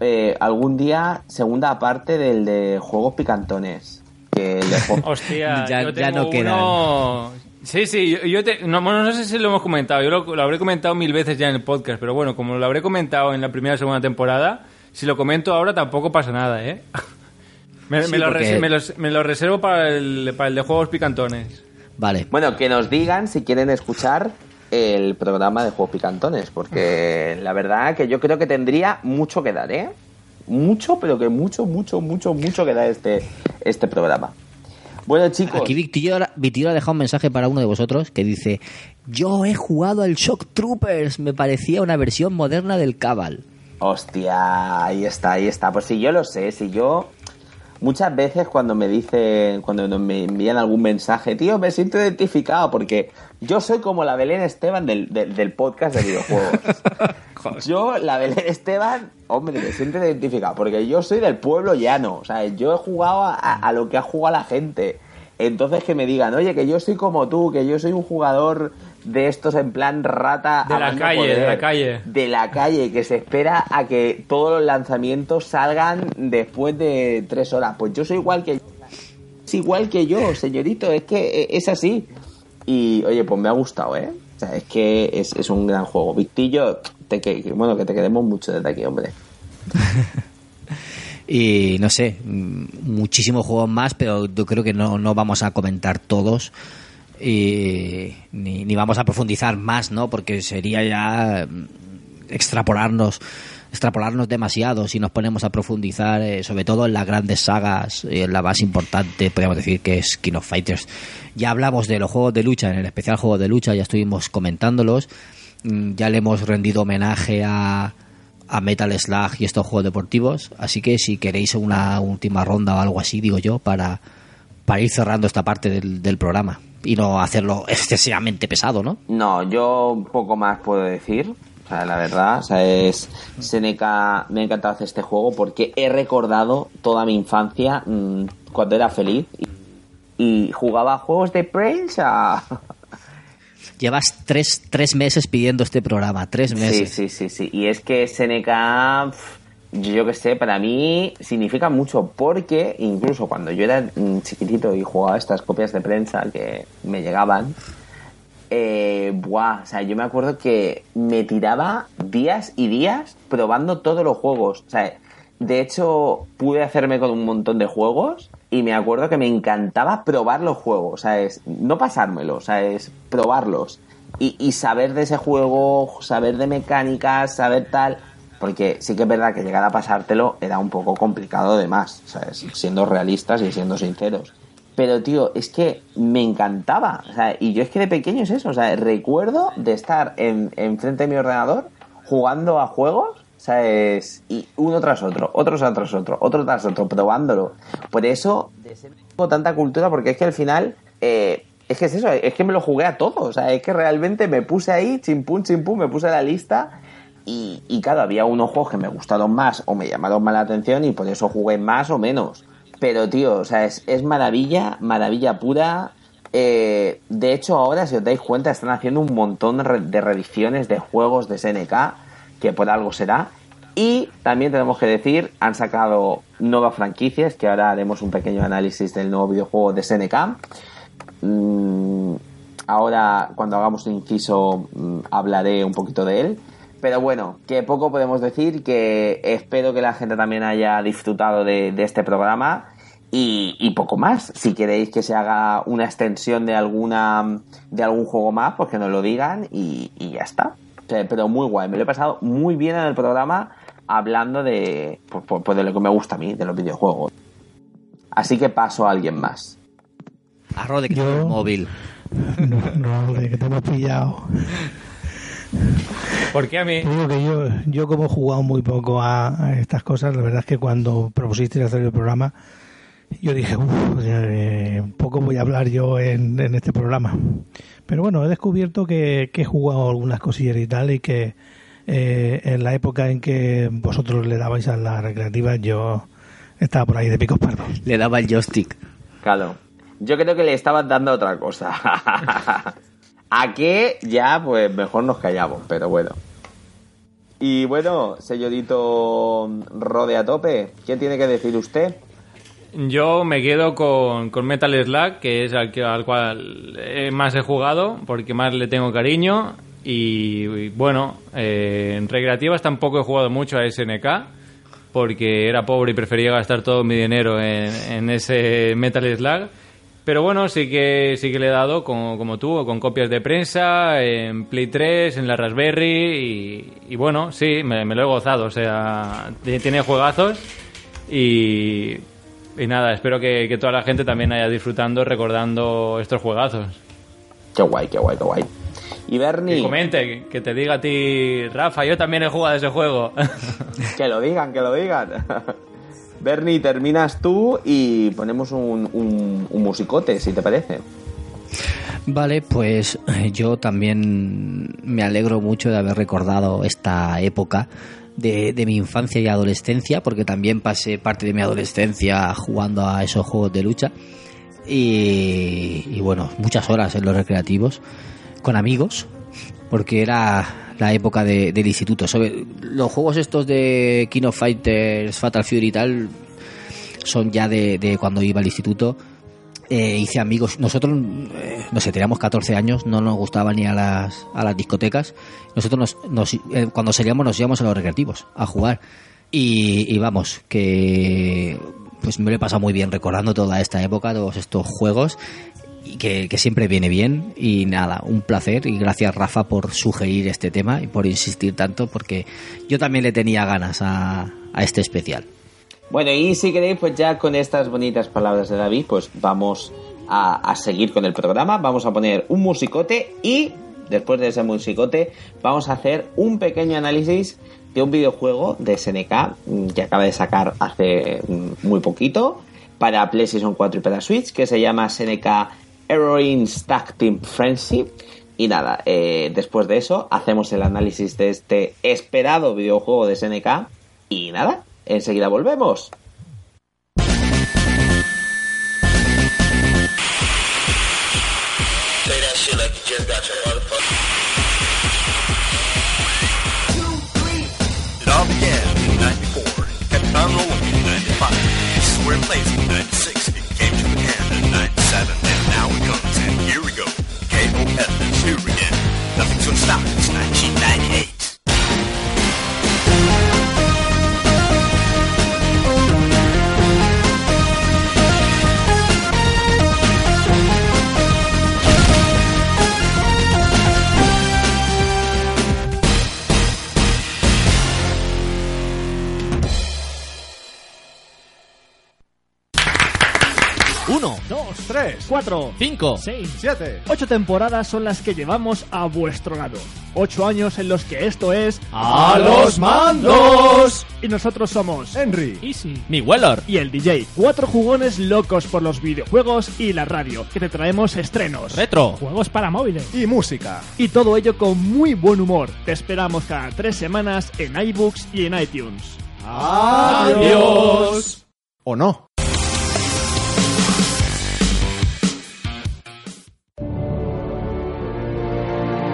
eh, algún día segunda parte del de juegos picantones. Que juegos- Hostia, Ya- yo ya tengo no quedan. uno... Sí, sí, yo, yo te- no, no sé si lo hemos comentado, yo lo, lo habré comentado mil veces ya en el podcast, pero bueno, como lo habré comentado en la primera y segunda temporada, si lo comento ahora tampoco pasa nada, ¿eh? Me, Sí, me lo, porque- me los- me lo reservo para el, para el de juegos picantones. Vale. Bueno, que nos digan si quieren escuchar el programa de juegos picantones, porque la verdad que yo creo que tendría mucho que dar, ¿eh? Mucho, pero que mucho, mucho, mucho, mucho que dar este, este programa. Bueno, chicos... Aquí Victillo, Victillo ha dejado un mensaje para uno de vosotros que dice: Yo he jugado al Shock Troopers, me parecía una versión moderna del Cabal. Hostia, ahí está, ahí está. Pues si yo lo sé, si yo muchas veces cuando me dicen, cuando me envían algún mensaje, tío, me siento identificado porque yo soy como la Belén Esteban del, del, del podcast de videojuegos. yo, la Belén Esteban, hombre, me siento identificado porque yo soy del pueblo llano. O sea, yo he jugado a, a lo que ha jugado la gente. Entonces que me digan, oye, que yo soy como tú, que yo soy un jugador de estos en plan rata. De a la calle, de la calle. De la calle, que se espera a que todos los lanzamientos salgan después de tres horas. Pues yo soy igual que es igual que yo, señorito, es que eh, es así. Y oye, pues me ha gustado, ¿eh? O sea, es que es, es un gran juego. Victillo, te, que- bueno, que te queremos mucho desde aquí, hombre. Y no sé, mm, muchísimos juegos más, pero yo creo que no, no vamos a comentar todos. Y ni, vamos a profundizar más, ¿no? Porque sería ya mm, extrapolarnos extrapolarnos demasiado si nos ponemos a profundizar eh, sobre todo en las grandes sagas en la más importante podríamos decir que es King Fighters ya hablamos de los juegos de lucha en el especial juego de lucha ya estuvimos comentándolos Mm, ya le hemos rendido homenaje a, a Metal Slug y estos juegos deportivos. Así que si queréis una última ronda o algo así, digo yo, para, para ir cerrando esta parte del, programa y no hacerlo excesivamente pesado, ¿no? No, yo poco más puedo decir. O sea, la verdad, o sea, es Seneca, me ha encantado hacer este juego porque he recordado toda mi infancia mm, cuando era feliz y, y jugaba juegos de prensa. Llevas tres, tres meses pidiendo este programa, tres Sí, meses. sí, sí, sí. Y es que SNK, yo que sé, para mí significa mucho porque incluso cuando yo era mm, chiquitito y jugaba estas copias de prensa que me llegaban, eh, buah, o sea, yo me acuerdo que me tiraba días y días probando todos los juegos. O sea, de hecho, pude hacerme con un montón de juegos y me acuerdo que me encantaba probar los juegos. O sea, es no pasármelos, o sea, es probarlos. Y, y saber de ese juego, saber de mecánicas, saber tal. Porque sí que es verdad que llegar a pasártelo era un poco complicado de más, ¿sabes? Siendo realistas y siendo sinceros. Pero, tío, es que me encantaba. O y yo es que de pequeño es eso. O sea, recuerdo de estar en, enfrente de mi ordenador jugando a juegos, ¿sabes? Y uno tras otro, otro tras otro, otro tras otro, probándolo. Por eso, tengo tanta cultura, porque es que al final, eh, es que es eso, es que me lo jugué a todo. O sea, es que realmente me puse ahí, chimpum, chimpum, me puse la lista. Y, y claro, había unos juegos que me gustaron más o me llamaron más la atención y por eso jugué más o menos. Pero, tío, o sea, es, es maravilla, maravilla pura. Eh, de hecho, ahora, si os dais cuenta, están haciendo un montón de reediciones de juegos de SNK, que por algo será. Y también tenemos que decir, han sacado nuevas franquicias, que ahora haremos un pequeño análisis del nuevo videojuego de SNK. Mm, ahora, cuando hagamos un inciso, mm, hablaré un poquito de él. Pero bueno, que poco podemos decir, que espero que la gente también haya disfrutado de, este programa y, poco más. Si queréis que se haga una extensión de alguna de algún juego más, pues que nos lo digan y, ya está. Pero muy guay, me lo he pasado muy bien en el programa hablando de, pues, pues, pues de lo que me gusta a mí, de los videojuegos. Así que paso a alguien más. Arro de que tengo el móvil. No, no, de que te hemos pillado. ¿Por qué a mí? Que yo, yo como he jugado muy poco a, a estas cosas, la verdad es que cuando propusiste hacer el programa, yo dije, uff, poco voy a hablar yo en, en este programa. Pero bueno, he descubierto que, que he jugado algunas cosillas y tal, y que eh, en la época en que vosotros le dabais a las recreativas, yo estaba por ahí de picos pardos. Le daba el joystick. Claro. Yo creo que le estaban dando otra cosa. ¿A qué? Ya, pues mejor nos callamos, pero bueno. Y bueno, señorito Rode a tope, ¿qué tiene que decir usted? Yo me quedo con, con Metal Slug, que es al, que, al cual eh, más he jugado, porque más le tengo cariño. Y, bueno, eh, en recreativas tampoco he jugado mucho a SNK, porque era pobre y prefería gastar todo mi dinero en, en ese Metal Slug. Pero bueno, sí que sí que le he dado, como, como tú, con copias de prensa, en Play 3, en la Raspberry. Y, y bueno, sí, me, me lo he gozado. O sea, tiene juegazos. Y, y nada, espero que, que toda la gente también haya disfrutando, recordando estos juegazos. Qué guay, qué guay, qué guay. Y Que Bernie, comente, que- que te diga a ti, Rafa, yo también he jugado ese juego. que lo digan, que lo digan. Bernie, terminas tú y ponemos un, un, un musicote, si te parece. Vale, pues eh, yo también me alegro mucho de haber recordado esta época de, de mi infancia y adolescencia, porque también pasé parte de mi adolescencia jugando a esos juegos de lucha. Y, y bueno, muchas horas en los recreativos con amigos, porque era la época de- del instituto. Sobre, los juegos estos de King of Fighters, Fatal Fury y tal son ya de, de cuando iba al instituto eh, hice amigos. Nosotros, eh, no sé, teníamos 14 años, no nos gustaba ni a las, a las discotecas. Nosotros, nos, nos- eh, cuando salíamos, nos íbamos a los recreativos a jugar. Y, y vamos, que pues me lo he pasado muy bien recordando toda esta época, todos estos juegos. Y que, siempre viene bien. Y nada, un placer. Y gracias, Rafa, por sugerir este tema y por insistir tanto, porque yo también le tenía ganas a, a este especial. Bueno, y si queréis, pues ya con estas bonitas palabras de David, pues vamos a, a seguir con el programa. Vamos a poner un musicote y después de ese musicote vamos a hacer un pequeño análisis de un videojuego de SNK mm, que acaba de sacar hace mm, muy poquito para PlayStation 4 y para Switch, que se llama SNK Heroines Tag Team Frenzy. Y nada, eh, después de eso hacemos el análisis de este esperado videojuego de SNK. Y nada, enseguida volvemos. 5, 6, 7, 8 temporadas son las que llevamos a vuestro lado. 8 años en los que esto es A los mandos. Y nosotros somos Henry, Easy, Mi Wellor y el DJ. Cuatro jugones locos por los videojuegos y la radio, que te traemos estrenos, retro, juegos para móviles y música. Y todo ello con muy buen humor. Te esperamos cada tres semanas en iBooks y en iTunes. Adiós. ¿O no?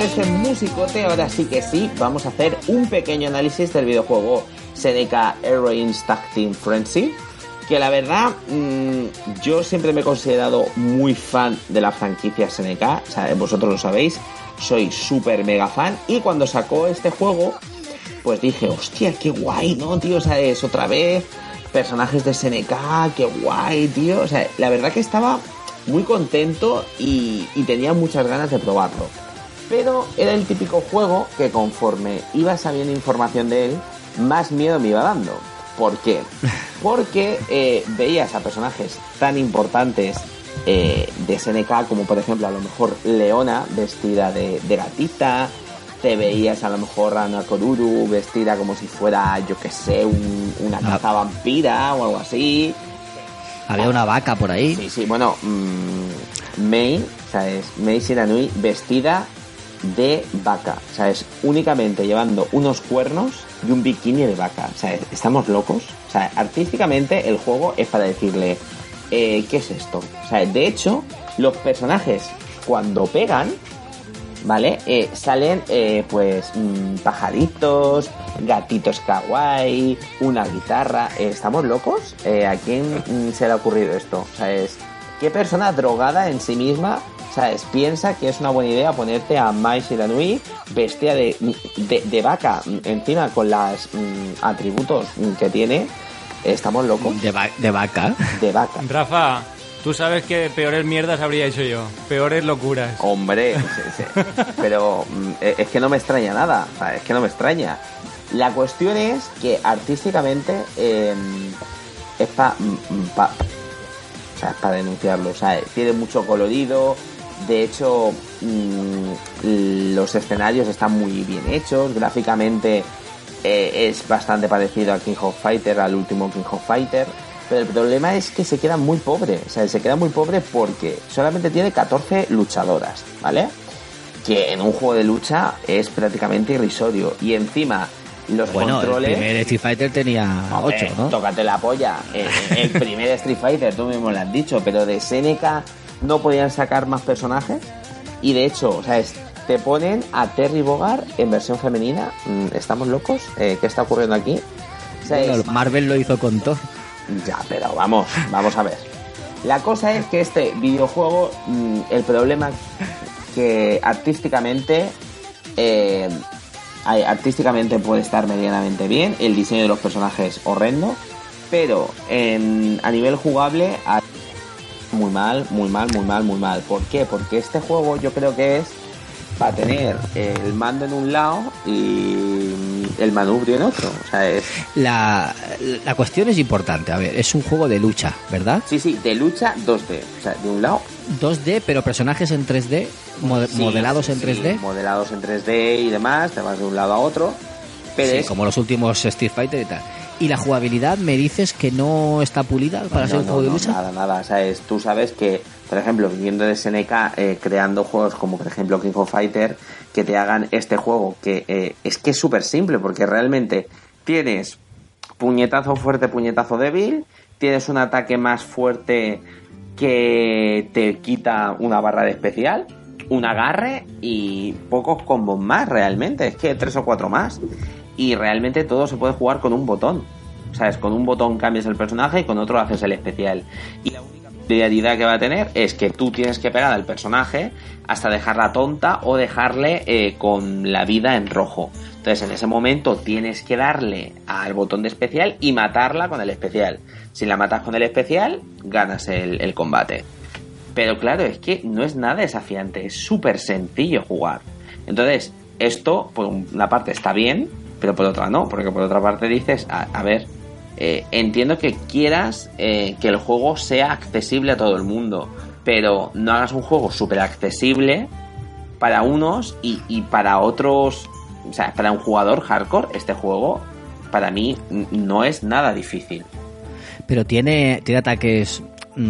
De este musicote, ahora sí que sí, vamos a hacer un pequeño análisis del videojuego Seneca Heroines Tag Frenzy. Que la verdad, mmm, yo siempre me he considerado muy fan de la franquicia Seneca, o sea, vosotros lo sabéis, soy súper mega fan. Y cuando sacó este juego, pues dije, hostia, qué guay, ¿no, tío? O sea, es otra vez personajes de SNK, qué guay, tío. O sea, la verdad que estaba muy contento y, tenía muchas ganas de probarlo. Pero era el típico juego que conforme iba sabiendo información de él, más miedo me iba dando. ¿Por qué? Porque eh, veías a personajes tan importantes eh, de SNK como por ejemplo a lo mejor Leona vestida de, de gatita, te veías a lo mejor a Nakoruru vestida como si fuera, yo que sé, un, una caza vampira o algo así. Había una vaca por ahí. Sí, sí, bueno, mmm, Mei, ¿sabes? Mei Shiranui vestida de vaca, ¿sabes? Únicamente llevando unos cuernos y un bikini de vaca, ¿sabes? Estamos locos. O sea, artísticamente el juego es para decirle, eh, ¿qué es esto? O sea, de hecho, los personajes cuando pegan, ¿vale? Eh, salen eh, pues mmm, pajaritos, gatitos kawaii, una guitarra. ¿Estamos locos? ¿A quién mmm, se le ha ocurrido esto? O sea, es ¿qué persona drogada en sí misma ¿sabes? Piensa que es una buena idea ponerte a Mai Shiranui vestida de, de, de, vaca, encima con los mmm, atributos que tiene. Estamos locos. De, va de vaca. De vaca. Rafa, Tú sabes que peores mierdas habría hecho yo. Peores locuras. Hombre, sí, sí. pero es que no me extraña nada. O sea, es que no me extraña. La cuestión es que artísticamente eh, es para pa, o sea, es pa denunciarlo. O sea, tiene mucho colorido. De hecho, mmm, los escenarios están muy bien hechos. Gráficamente eh, es bastante parecido a King of Fighter, al último King of Fighter. Pero el problema es que se queda muy pobre. O sea, se queda muy pobre porque solamente tiene 14 luchadoras, ¿vale? Que en un juego de lucha es prácticamente irrisorio. Y encima, los bueno, controles. El primer Street Fighter tenía Hombre, 8, ¿no? Tócate la polla. El, el primer Street Fighter, tú mismo lo has dicho, pero de Seneca no podían sacar más personajes. Y de hecho, o sea, es, te ponen a Terry Bogard en versión femenina. ¿Estamos locos? Eh, ¿Qué está ocurriendo aquí? O sea, bueno, es... Marvel lo hizo con Thor. Ya, pero vamos, vamos a ver. La cosa es que este videojuego, mmm, el problema que artísticamente, eh, artísticamente puede estar medianamente bien, el diseño de los personajes horrendo, pero en, a nivel jugable muy mal, muy mal, muy mal, muy mal. ¿Por qué? Porque este juego yo creo que es para tener el mando en un lado y el manubrio en otro. O sea, es... la, la cuestión es importante. A ver, es un juego de lucha, ¿verdad? Sí, sí, de lucha 2D. O sea, de un lado. 2D, pero personajes en 3D, mod sí, modelados en 3D. Sí, modelados en 3D y demás, te vas de un lado a otro. Pero es... como los últimos Street Fighter y tal. ¿Y la jugabilidad me dices que no está pulida para no, ser un no, juego de lucha? Nada, nada. O sea, es, tú sabes que, por ejemplo, viniendo de SNK, eh, creando juegos como, por ejemplo, King of Fighter, que te hagan este juego, que eh, es que es súper simple, porque realmente tienes puñetazo fuerte, puñetazo débil, tienes un ataque más fuerte que te quita una barra de especial, un agarre y pocos combos más realmente, es que tres o cuatro más. Y realmente todo se puede jugar con un botón. ¿Sabes? Con un botón cambias el personaje y con otro haces el especial. Y la única peculiaridad que va a tener es que tú tienes que pegar al personaje hasta dejarla tonta o dejarle eh, con la vida en rojo. Entonces en ese momento tienes que darle al botón de especial y matarla con el especial. Si la matas con el especial, ganas el, el combate. Pero claro, es que no es nada desafiante, es súper sencillo jugar. Entonces, esto, por una parte, está bien, pero por otra no, porque por otra parte dices, a, ver, eh, entiendo que quieras eh, que el juego sea accesible a todo el mundo, pero no hagas un juego súper accesible para unos y, y, para otros, o sea, para un jugador hardcore, este juego para mí no es nada difícil. Pero tiene, tiene ataques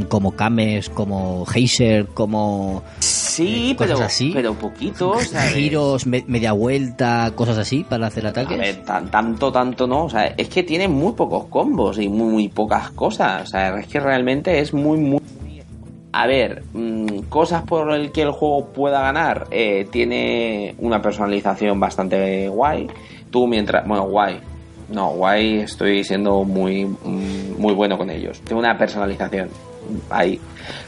como Kames, como Heiser, como sí, eh, pero así. pero poquitos, ¿sabes? giros, me, media vuelta, cosas así para hacer ataques. A ver, tan, tanto, tanto no, o sea, es que tiene muy pocos combos y muy, muy pocas cosas, o sea, es que realmente es muy, muy a ver, mm, cosas por el que el juego pueda ganar. eh, tiene una personalización bastante guay. Tú mientras... Bueno, guay. No, guay estoy siendo muy, mm, muy bueno con ellos. Tiene una personalización ahí.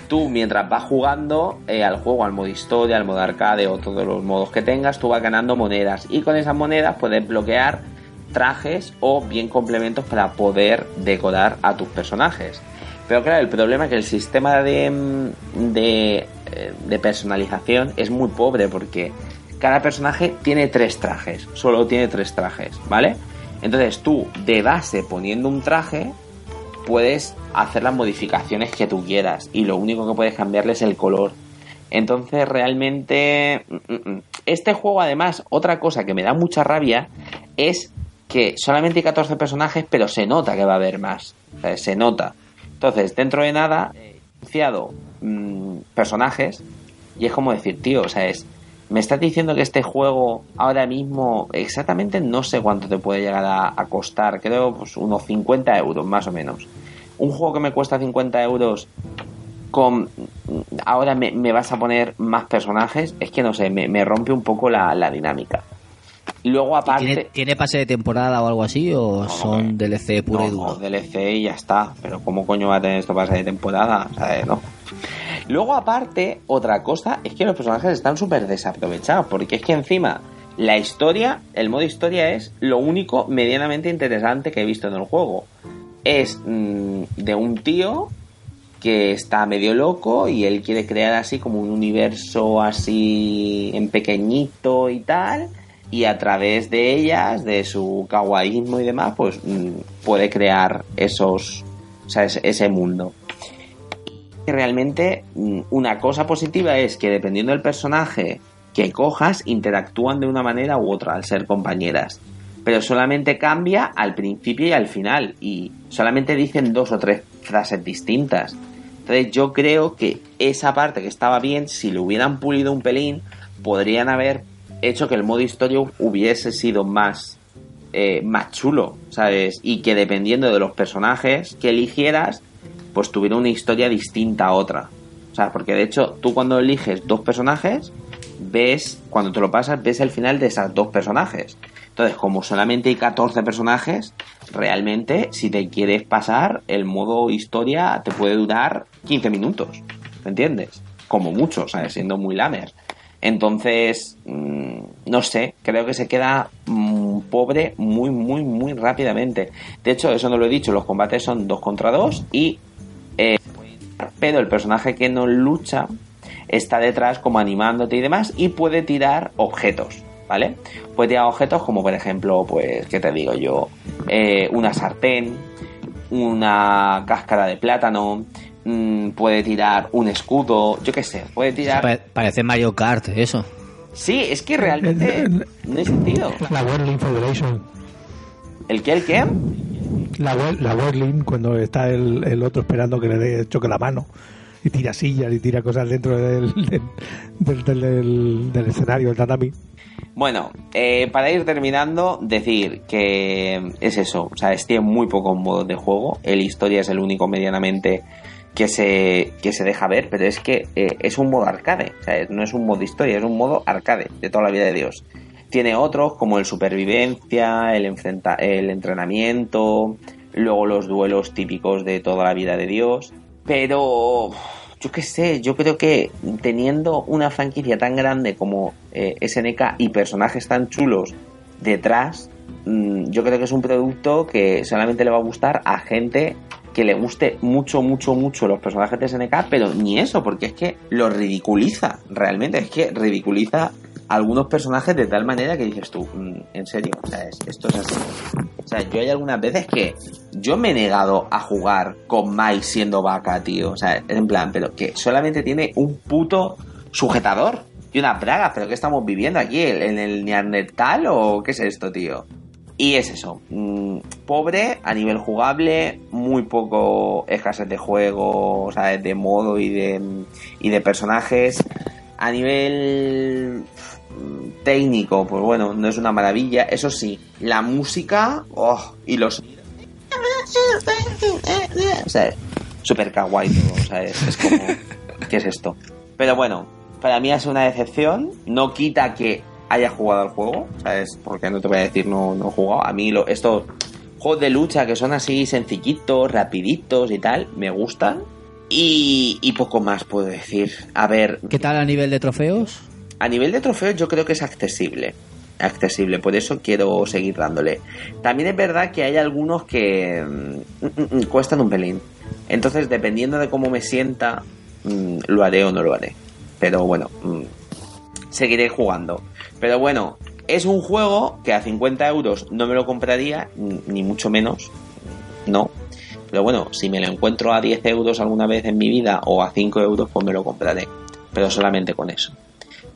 Tú mientras vas jugando eh, al juego, al modo historia, al modo arcade o todos los modos que tengas, tú vas ganando monedas. Y con esas monedas puedes bloquear trajes o bien complementos para poder decorar a tus personajes. Pero claro, el problema es que el sistema de, mm, de, eh, de personalización es muy pobre porque cada personaje tiene tres trajes, solo tiene tres trajes, ¿vale? Entonces tú, de base, poniendo un traje, puedes hacer las modificaciones que tú quieras y lo único que puedes cambiarle es el color. Entonces realmente mm, mm, mm. este juego además otra cosa que me da mucha rabia es que solamente hay 14 personajes pero se nota que va a haber más. Se nota. Entonces dentro de nada he anunciado personajes y es como decir, tío, o sea, es me estás diciendo que este juego ahora mismo exactamente no sé cuánto te puede llegar a, a costar, creo pues unos 50 euros más o menos. Un juego que me cuesta 50 euros con ahora me, me vas a poner más personajes, es que no sé, me, me rompe un poco la, la dinámica. Y luego aparte... ¿Tiene, tiene pase de temporada o algo así? ¿O son DLC puro y No, duro? no, DLC y ya está. Pero ¿cómo coño va a tener esto pase de temporada? O sea, no. Luego, aparte, otra cosa es que los personajes están súper desaprovechados. Porque es que encima, la historia, el modo historia es lo único medianamente interesante que he visto en el juego. Es mm, de un tío que está medio loco y él quiere crear así como un universo así en pequeñito y tal y a través de ellas, de su kawaiismo y demás, pues mm, puede crear esos, o sea, ese, ese mundo. Y realmente mm, una cosa positiva es que dependiendo del personaje que cojas, interactúan de una manera u otra al ser compañeras. Pero solamente cambia al principio y al final. Y solamente dicen dos o tres frases distintas. Entonces yo creo que esa parte que estaba bien, si lo hubieran pulido un pelín, podrían haber hecho que el modo historia hubiese sido más, eh, más chulo, ¿sabes? Y que dependiendo de los personajes que eligieras, pues tuviera una historia distinta a otra. O sea, porque de hecho tú cuando eliges dos personajes, ves, cuando te lo pasas, ves el final de esos dos personajes. Entonces, como solamente hay 14 personajes, realmente si te quieres pasar, el modo historia te puede durar 15 minutos. ¿Me entiendes? Como mucho, ¿sabes? Siendo muy lamer. Entonces, mmm, no sé, creo que se queda mmm, pobre muy, muy, muy rápidamente. De hecho, eso no lo he dicho, los combates son dos contra dos y... Eh, pero el personaje que no lucha está detrás como animándote y demás y puede tirar objetos, ¿vale? Puede tirar objetos como por ejemplo, pues, ¿qué te digo yo? Eh, una sartén, una cáscara de plátano, mmm, puede tirar un escudo, yo qué sé, puede tirar... Pa- Parece Mario Kart, eso. Sí, es que realmente no hay sentido. La Whirling Federation. ¿El qué, el qué? La, la Whirling, cuando está el, otro esperando que le dé choque la mano y tira sillas y tira cosas dentro del, del, del, del- escenario, del tatami. Bueno, eh, para ir terminando, decir que es eso, o sea, tiene muy pocos modos de juego, el historia es el único medianamente que se, que se deja ver, pero es que eh, es un modo arcade, o sea, no es un modo historia, es un modo arcade de toda la vida de Dios. Tiene otros como el supervivencia, el, enfrenta el entrenamiento, luego los duelos típicos de toda la vida de Dios, pero yo qué sé, yo creo que teniendo una franquicia tan grande como eh, SNK y personajes tan chulos detrás, mm, yo creo que es un producto que solamente le va a gustar a gente que le guste mucho, mucho, mucho los personajes de SNK, pero ni eso, porque es que lo ridiculiza, realmente, es que ridiculiza algunos personajes de tal manera que dices tú, mm, en serio, o esto es así. O sea, yo hay algunas veces que yo me he negado a jugar con Mai siendo vaca, tío. O sea, en plan, pero que solamente tiene un puto sujetador y una braga. ¿Pero qué estamos viviendo aquí? ¿En el Neandertal o qué es esto, tío? Y es eso. mm, pobre a nivel jugable, muy poco escasez de juego, o de modo y de, y de personajes. A nivel técnico, pues bueno, no es una maravilla. Eso sí, la música oh, y los. O sea, súper kawaii todo. O sea, es, es como. ¿qué es esto? Pero bueno, para mí es una decepción. No quita que haya jugado al juego, ¿sabes? Porque no te voy a decir no, no he jugado. A mí lo, estos juegos de lucha que son así sencillitos, rapiditos y tal, me gustan. Y, y poco más puedo decir. A ver, ¿Qué tal a nivel de trofeos? A nivel de trofeos yo creo que es accesible. Accesible, por eso quiero seguir dándole. También es verdad que hay algunos que mm, mm, mm, cuestan un pelín. Entonces, dependiendo de cómo me sienta, lo haré o no lo haré. Pero bueno, seguiré jugando. Pero bueno, es un juego que a 50 euros no me lo compraría, ni mucho menos. No. Pero bueno, si me lo encuentro a 10 euros alguna vez en mi vida o a 5 euros, pues me lo compraré. Pero solamente con eso.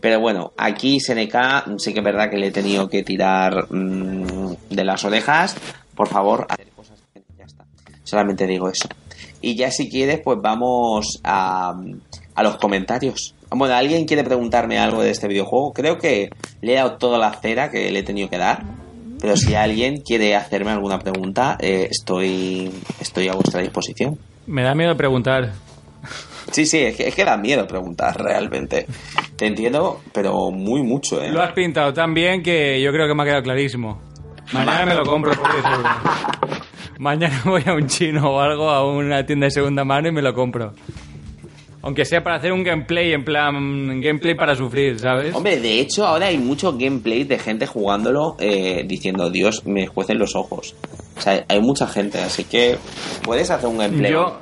Pero bueno, aquí SNK sí que es verdad que le he tenido que tirar mm, de las orejas. Por favor, hacer cosas. Ya está. Solamente digo eso. Y ya si quieres, pues vamos a, a los comentarios. Bueno, ¿alguien quiere preguntarme algo de este videojuego? Creo que le he dado toda la cera que le he tenido que dar. Pero si alguien quiere hacerme alguna pregunta, eh, estoy, estoy a vuestra disposición. Me da miedo preguntar. Sí, sí, es que, es que da miedo preguntar realmente. Te entiendo, pero muy mucho, ¿eh? Lo has pintado tan bien que yo creo que me ha quedado clarísimo. Mañana me lo compro por 10 euros. Mañana voy a un chino o algo, a una tienda de segunda mano y me lo compro. Aunque sea para hacer un gameplay, en plan, gameplay para sufrir, ¿sabes? Hombre, de hecho, ahora hay mucho gameplay de gente jugándolo eh, diciendo, Dios, me juecen los ojos. O sea, hay mucha gente, así que puedes hacer un gameplay. Yo,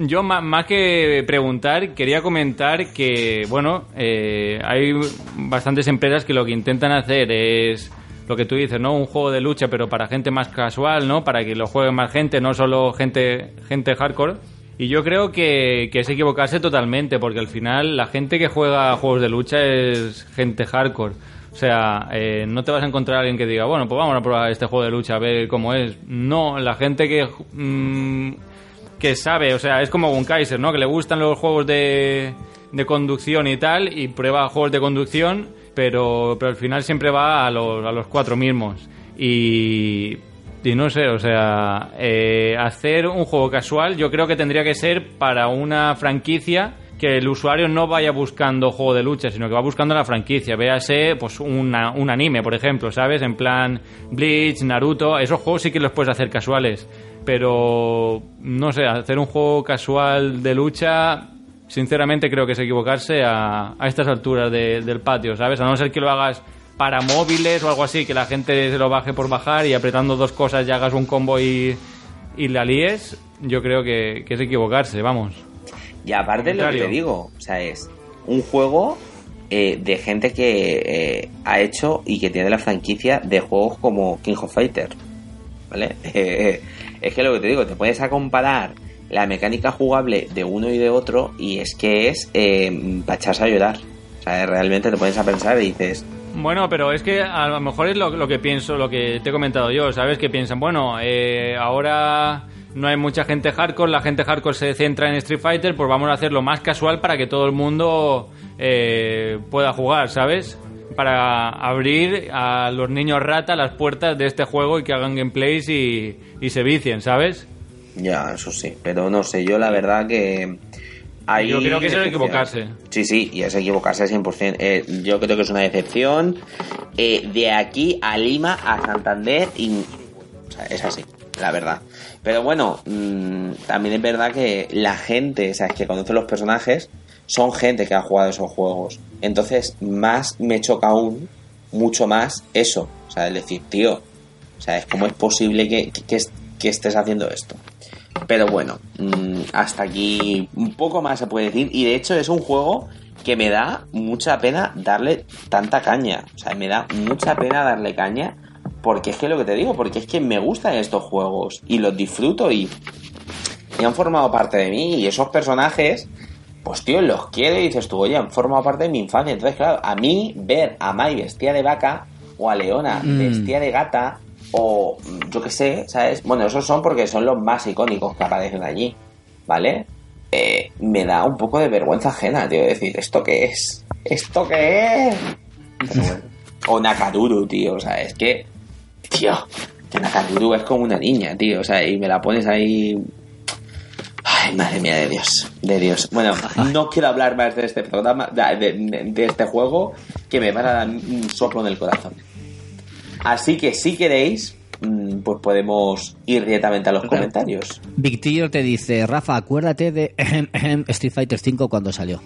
yo ma- más que preguntar, quería comentar que, bueno, eh, hay bastantes empresas que lo que intentan hacer es lo que tú dices, ¿no? Un juego de lucha, pero para gente más casual, ¿no? Para que lo juegue más gente, no solo gente, gente hardcore. Y yo creo que, que es equivocarse totalmente, porque al final la gente que juega juegos de lucha es gente hardcore. O sea, eh, no te vas a encontrar alguien que diga, bueno, pues vamos a probar este juego de lucha a ver cómo es. No, la gente que mm, sabe, o sea, es como un Kaiser, ¿no? Que le gustan los juegos de, de conducción y tal, y prueba juegos de conducción, pero, pero al final siempre va a los, a los cuatro mismos. Y, y no sé, o sea, eh, hacer un juego casual yo creo que tendría que ser para una franquicia que el usuario no vaya buscando juego de lucha, sino que va buscando la franquicia. Véase, pues, un anime, por ejemplo, ¿sabes? En plan Bleach, Naruto, esos juegos sí que los puedes hacer casuales. Pero, no sé, hacer un juego casual de lucha, sinceramente creo que es equivocarse a, a estas alturas de- del patio, ¿sabes? A no ser que lo hagas para móviles o algo así, que la gente se lo baje por bajar y apretando dos cosas ya hagas un combo y, y la líes, yo creo que, que es equivocarse, vamos. Y aparte lo que te digo, o sea, es un juego eh, de gente que eh, ha hecho y que tiene la franquicia de juegos como King of Fighter. ¿Vale? Eh, es que lo que te digo, te puedes a comparar la mecánica jugable de uno y de otro y es que es eh, para echarse a llorar. O sea, realmente te pones a pensar y dices, Bueno, pero es que a lo mejor es lo, lo que pienso, lo que te he comentado yo, ¿sabes? Que piensan, bueno, eh, ahora no hay mucha gente hardcore, la gente hardcore se centra en Street Fighter, pues vamos a hacerlo más casual para que todo el mundo eh, pueda jugar, ¿sabes? Para abrir a los niños rata las puertas de este juego y que hagan gameplays y, y se vicien, ¿sabes? ya, eso sí, pero no sé, yo la verdad que... Ahí Yo creo que eso es equivocarse. Sí, sí, y es equivocarse al 100%. Eh, yo creo que es una decepción. Eh, de aquí a Lima, a Santander, y... o sea, es así, la verdad. Pero bueno, mm, también es verdad que la gente, o sea, que conoce los personajes, son gente que ha jugado esos juegos. Entonces, más me choca aún, mucho más eso. O sea, el decir, tío, o sea, es como es posible que, que- que estés haciendo esto. Pero bueno, mm, hasta aquí un poco más se puede decir. Y de hecho es un juego que me da mucha pena darle tanta caña. O sea, me da mucha pena darle caña. Porque es que lo que te digo, porque es que me gustan estos juegos y los disfruto y, y han formado parte de mí. Y esos personajes, pues tío, los quiero y dices tú, oye, han formado parte de mi infancia. Entonces, claro, a mí ver a Mai vestida de vaca o a Leona Mm. vestida de gata o mm, yo qué sé, ¿sabes? Bueno, esos son porque son los más icónicos que aparecen allí, ¿vale? Eh, me da un poco de vergüenza ajena, tío, decir, ¿esto qué es? ¿Esto qué es? Pero bueno. O Nakaruru, tío, o sea, es que, tío, que Nakaruru es como una niña, tío, o sea, y me la pones ahí... Ay, madre mía de Dios, de Dios. Bueno, no quiero hablar más de este programa, de, de- de este juego, que me van a dar un soplo en el corazón. Así que si queréis, mm, pues podemos ir directamente a los comentarios. Victor te dice, Rafa, acuérdate de Street Fighter V cuando salió.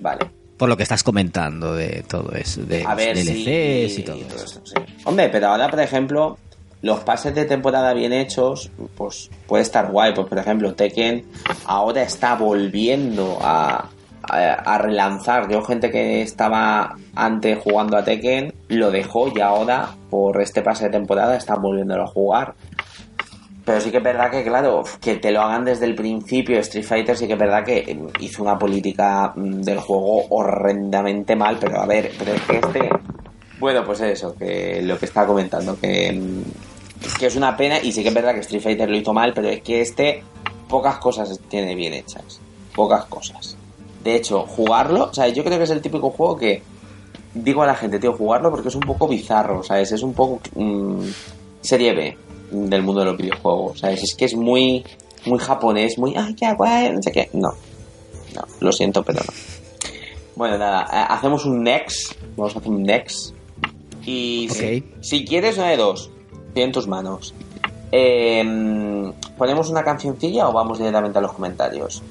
Vale. Por lo que estás comentando de todo eso, de A ver DLCs y todo eso. eso, sí. Hombre, pero ahora, por ejemplo, los pases de temporada bien hechos, pues puede estar guay. Pues, por ejemplo, Tekken ahora está volviendo a, relanzar. Yo, gente que estaba antes jugando a Tekken, lo dejó y ahora, por este pase de temporada, están volviéndolo a jugar. Pero sí que es verdad que, claro, que te lo hagan desde el principio, Street Fighter sí que es verdad que hizo una política mm, del juego horrendamente mal, pero a ver, pero es que este... Bueno, pues eso, que lo que estaba comentando, que, mm, que es una pena y sí que es verdad que Street Fighter lo hizo mal, pero es que este pocas cosas tiene bien hechas, pocas cosas. De hecho, jugarlo, o sea, yo creo que es el típico juego que digo a la gente, tío, jugarlo porque es un poco bizarro, ¿sabes? Es un poco mm, serie B del mundo de los videojuegos, ¿sabes? Es que es muy, muy japonés, muy, ay, qué guay, no sé qué. No, no, lo siento, pero no. Bueno, nada, eh, hacemos un next, vamos a hacer un next. Y si, si quieres, una de dos, en tus manos. Eh, ¿Ponemos una cancioncilla o vamos directamente a los comentarios?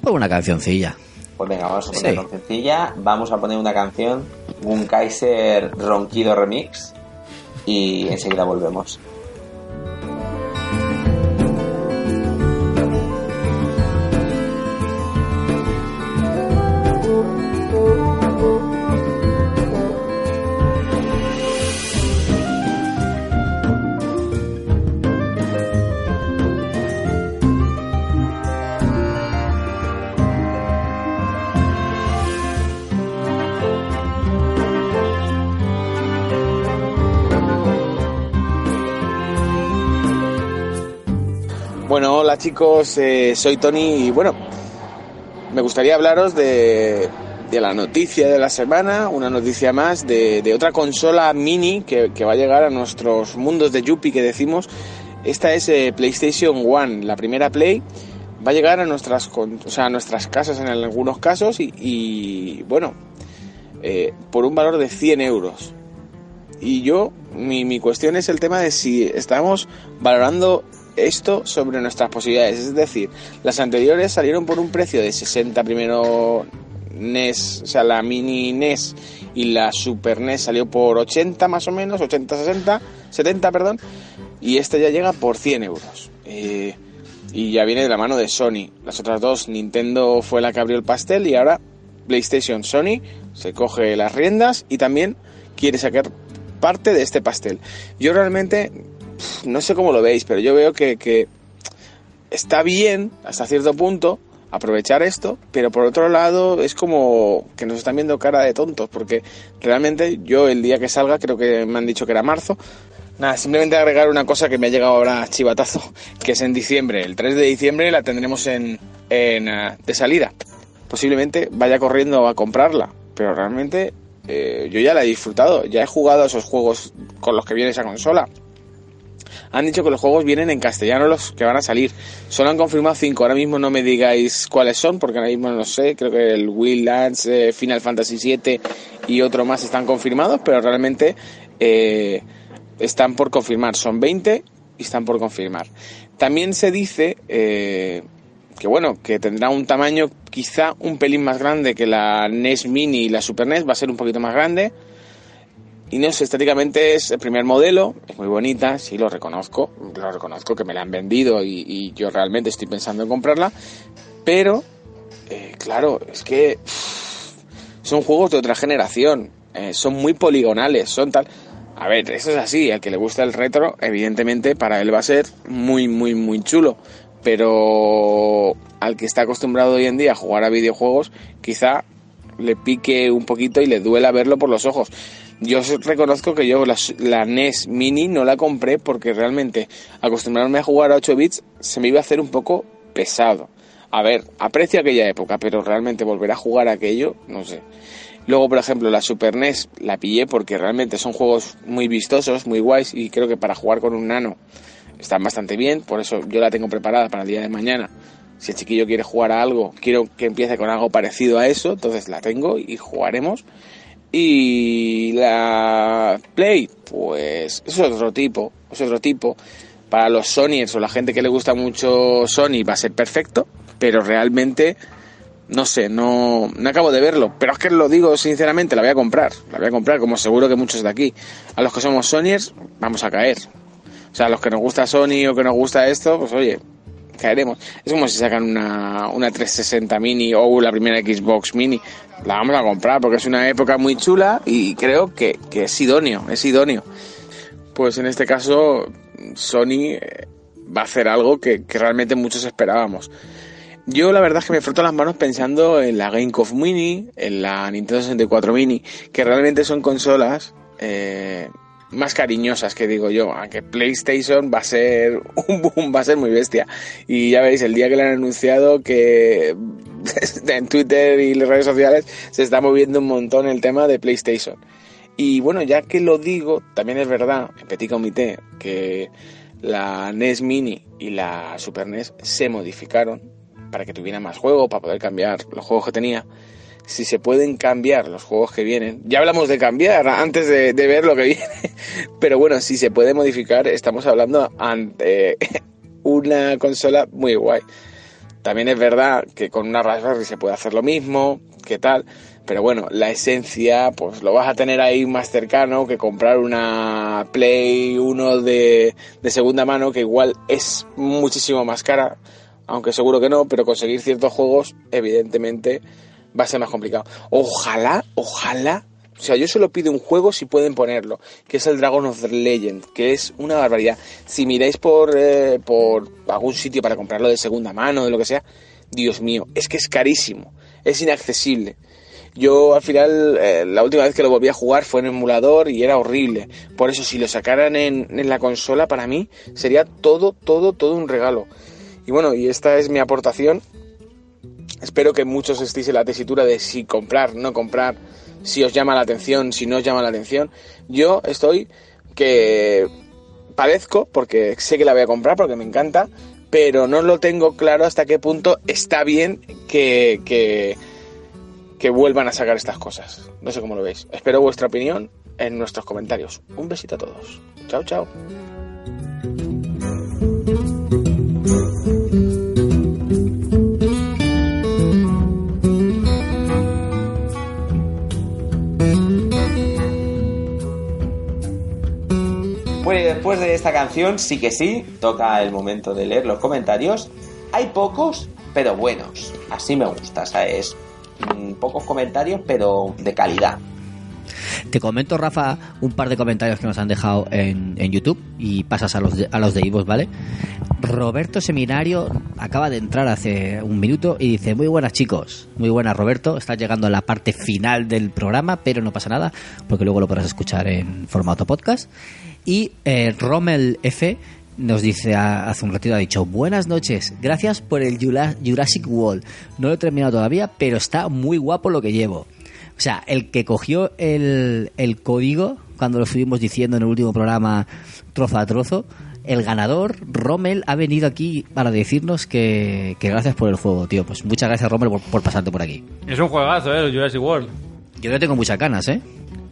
Pues una cancioncilla. Pues venga, vamos a poner Sí. cancioncilla. Vamos a poner una canción, un Kaiser Ronquido Remix. Y enseguida volvemos. Hola chicos, eh, soy Tony y bueno, me gustaría hablaros de, la noticia de la semana, una noticia más de, otra consola mini que, va a llegar a nuestros mundos de Yuppie que decimos. Esta es eh, PlayStation One, la primera Play. Va a llegar a nuestras, o sea, a nuestras casas en algunos casos y, bueno, eh, por un valor de 100 euros. Y yo, mi cuestión es el tema de si estamos valorando esto sobre nuestras posibilidades. Es decir, las anteriores salieron por un precio de 60 primero NES, o sea, la mini NES y la Super NES salió por 80 más o menos, 80, 60, 70, perdón, y esta ya llega por 100 euros. Eh, y ya viene de la mano de Sony. Las otras dos, Nintendo fue la que abrió el pastel y ahora PlayStation Sony se coge las riendas y también quiere sacar parte de este pastel. Yo realmente no sé cómo lo veis, pero yo veo que, está bien hasta cierto punto aprovechar esto, pero por otro lado es como que nos están viendo cara de tontos, porque realmente yo el día que salga, creo que me han dicho que era marzo, nada, simplemente agregar una cosa que me ha llegado ahora chivatazo, que es en diciembre, el 3 de diciembre la tendremos en, eh, de salida. Posiblemente vaya corriendo a comprarla, pero realmente eh, yo ya la he disfrutado, ya he jugado a esos juegos con los que viene esa consola. Han dicho que los juegos vienen en castellano los que van a salir. Solo han confirmado cinco. Ahora mismo no me digáis cuáles son, porque ahora mismo no sé. Creo que el Wildlands, eh, Final Fantasy VII y otro más están confirmados, pero realmente eh, están por confirmar. Son 20 y están por confirmar. También se dice eh, que bueno, que tendrá un tamaño quizá un pelín más grande que la NES Mini y la Super NES, va a ser un poquito más grande. Sé, estéticamente es el primer modelo, es muy bonita, sí lo reconozco, lo reconozco que me la han vendido y, yo realmente estoy pensando en comprarla, pero eh, claro, es que son juegos de otra generación, eh, son muy poligonales, son tal... A ver, eso es así, al que le gusta el retro, evidentemente para él va a ser muy, muy, muy chulo, pero al que está acostumbrado hoy en día a jugar a videojuegos, quizá le pique un poquito y le duela verlo por los ojos. Yo reconozco que yo la, la NES Mini no la compré porque realmente acostumbrarme a jugar a 8 bits se me iba a hacer un poco pesado. A ver, aprecio aquella época, pero realmente volver a jugar a aquello, no sé. Luego, por ejemplo, la Super NES la pillé porque realmente son juegos muy vistosos, muy guays y creo que para jugar con un nano están bastante bien, por eso yo la tengo preparada para el día de mañana Si el chiquillo quiere jugar a algo, quiero que empiece con algo parecido a eso, entonces la tengo y jugaremos. Y la Play, pues es otro tipo, es otro tipo. Para los Sonyers o la gente que le gusta mucho Sony va a ser perfecto, pero realmente no sé, no, no acabo de verlo. Pero es que lo digo sinceramente, la voy a comprar. La voy a comprar, como seguro que muchos de aquí. A los que somos Sonyers, vamos a caer. O sea, a los que nos gusta Sony o que nos gusta esto, pues oye, caeremos. Es como si sacan una, una 360 mini o la primera Xbox mini. La vamos a comprar porque es una época muy chula y creo que, que es idóneo, es idóneo. Pues en este caso, Sony eh, va a hacer algo que, que realmente muchos esperábamos. Yo la verdad es que me froto las manos pensando en la GameCube Mini, en la Nintendo 64 Mini, que realmente son consolas eh, más cariñosas que digo yo, aunque PlayStation va a ser un boom, va a ser muy bestia. Y ya veis, el día que le han anunciado que en Twitter y las redes sociales se está moviendo un montón el tema de PlayStation. Y bueno, ya que lo digo, también es verdad, en Petit Comité, que la NES Mini y la Super NES se modificaron para que tuviera más juego, para poder cambiar los juegos que tenía. Si se pueden cambiar los juegos que vienen, ya hablamos de cambiar antes de, ver lo que viene, pero bueno, si se puede modificar, estamos hablando ante una consola muy guay. También es verdad que con una Raspberry se puede hacer lo mismo, qué tal, pero bueno, la esencia pues lo vas a tener ahí más cercano que comprar una Play 1 de, de segunda mano que igual es muchísimo más cara aunque seguro que no, pero conseguir ciertos juegos, evidentemente, va a ser más complicado. Ojalá, ojalá. O sea, yo solo pido un juego si pueden ponerlo, que es el Dragon of the Legend, que es una barbaridad. Si miráis por, eh, por algún sitio para comprarlo de segunda mano, de lo que sea, Dios mío, es que es carísimo, es inaccesible. Yo al final, eh, la última vez que lo volví a jugar fue en emulador y era horrible. Por eso, si lo sacaran en, en la consola, para mí sería todo, todo, todo un regalo. Y bueno, y esta es mi aportación. Espero que muchos estéis en la tesitura de si comprar, no comprar, si os llama la atención, si no os llama la atención. Yo estoy que padezco porque sé que la voy a comprar porque me encanta, pero no lo tengo claro hasta qué punto está bien que, que, que vuelvan a sacar estas cosas. No sé cómo lo veis. Espero vuestra opinión en nuestros comentarios. Un besito a todos. Chao, chao. Pues después de esta canción, sí que sí, toca el momento de leer los comentarios. Hay pocos, pero buenos. Así me gusta, ¿sabes? Mm, pocos comentarios, pero de calidad. Te comento, Rafa, un par de comentarios que nos han dejado en, YouTube y pasas a los de, a los de ¿vale? Roberto Seminario acaba de entrar hace un minuto y dice, muy buenas chicos, muy buenas Roberto, estás llegando a la parte final del programa, pero no pasa nada, porque luego lo podrás escuchar en formato podcast. Y eh, Rommel F nos dice hace un ratito, ha dicho, buenas noches, gracias por el Jura- Jurassic World. No lo he terminado todavía, pero está muy guapo lo que llevo. O sea, el que cogió el, el código, cuando lo estuvimos diciendo en el último programa trozo a trozo, el ganador, Rommel, ha venido aquí para decirnos que, que gracias por el juego, tío. Pues muchas gracias, Rommel, por, pasarte por aquí. Es un juegazo, ¿eh? El Jurassic World. Yo le tengo muchas ganas, ¿eh?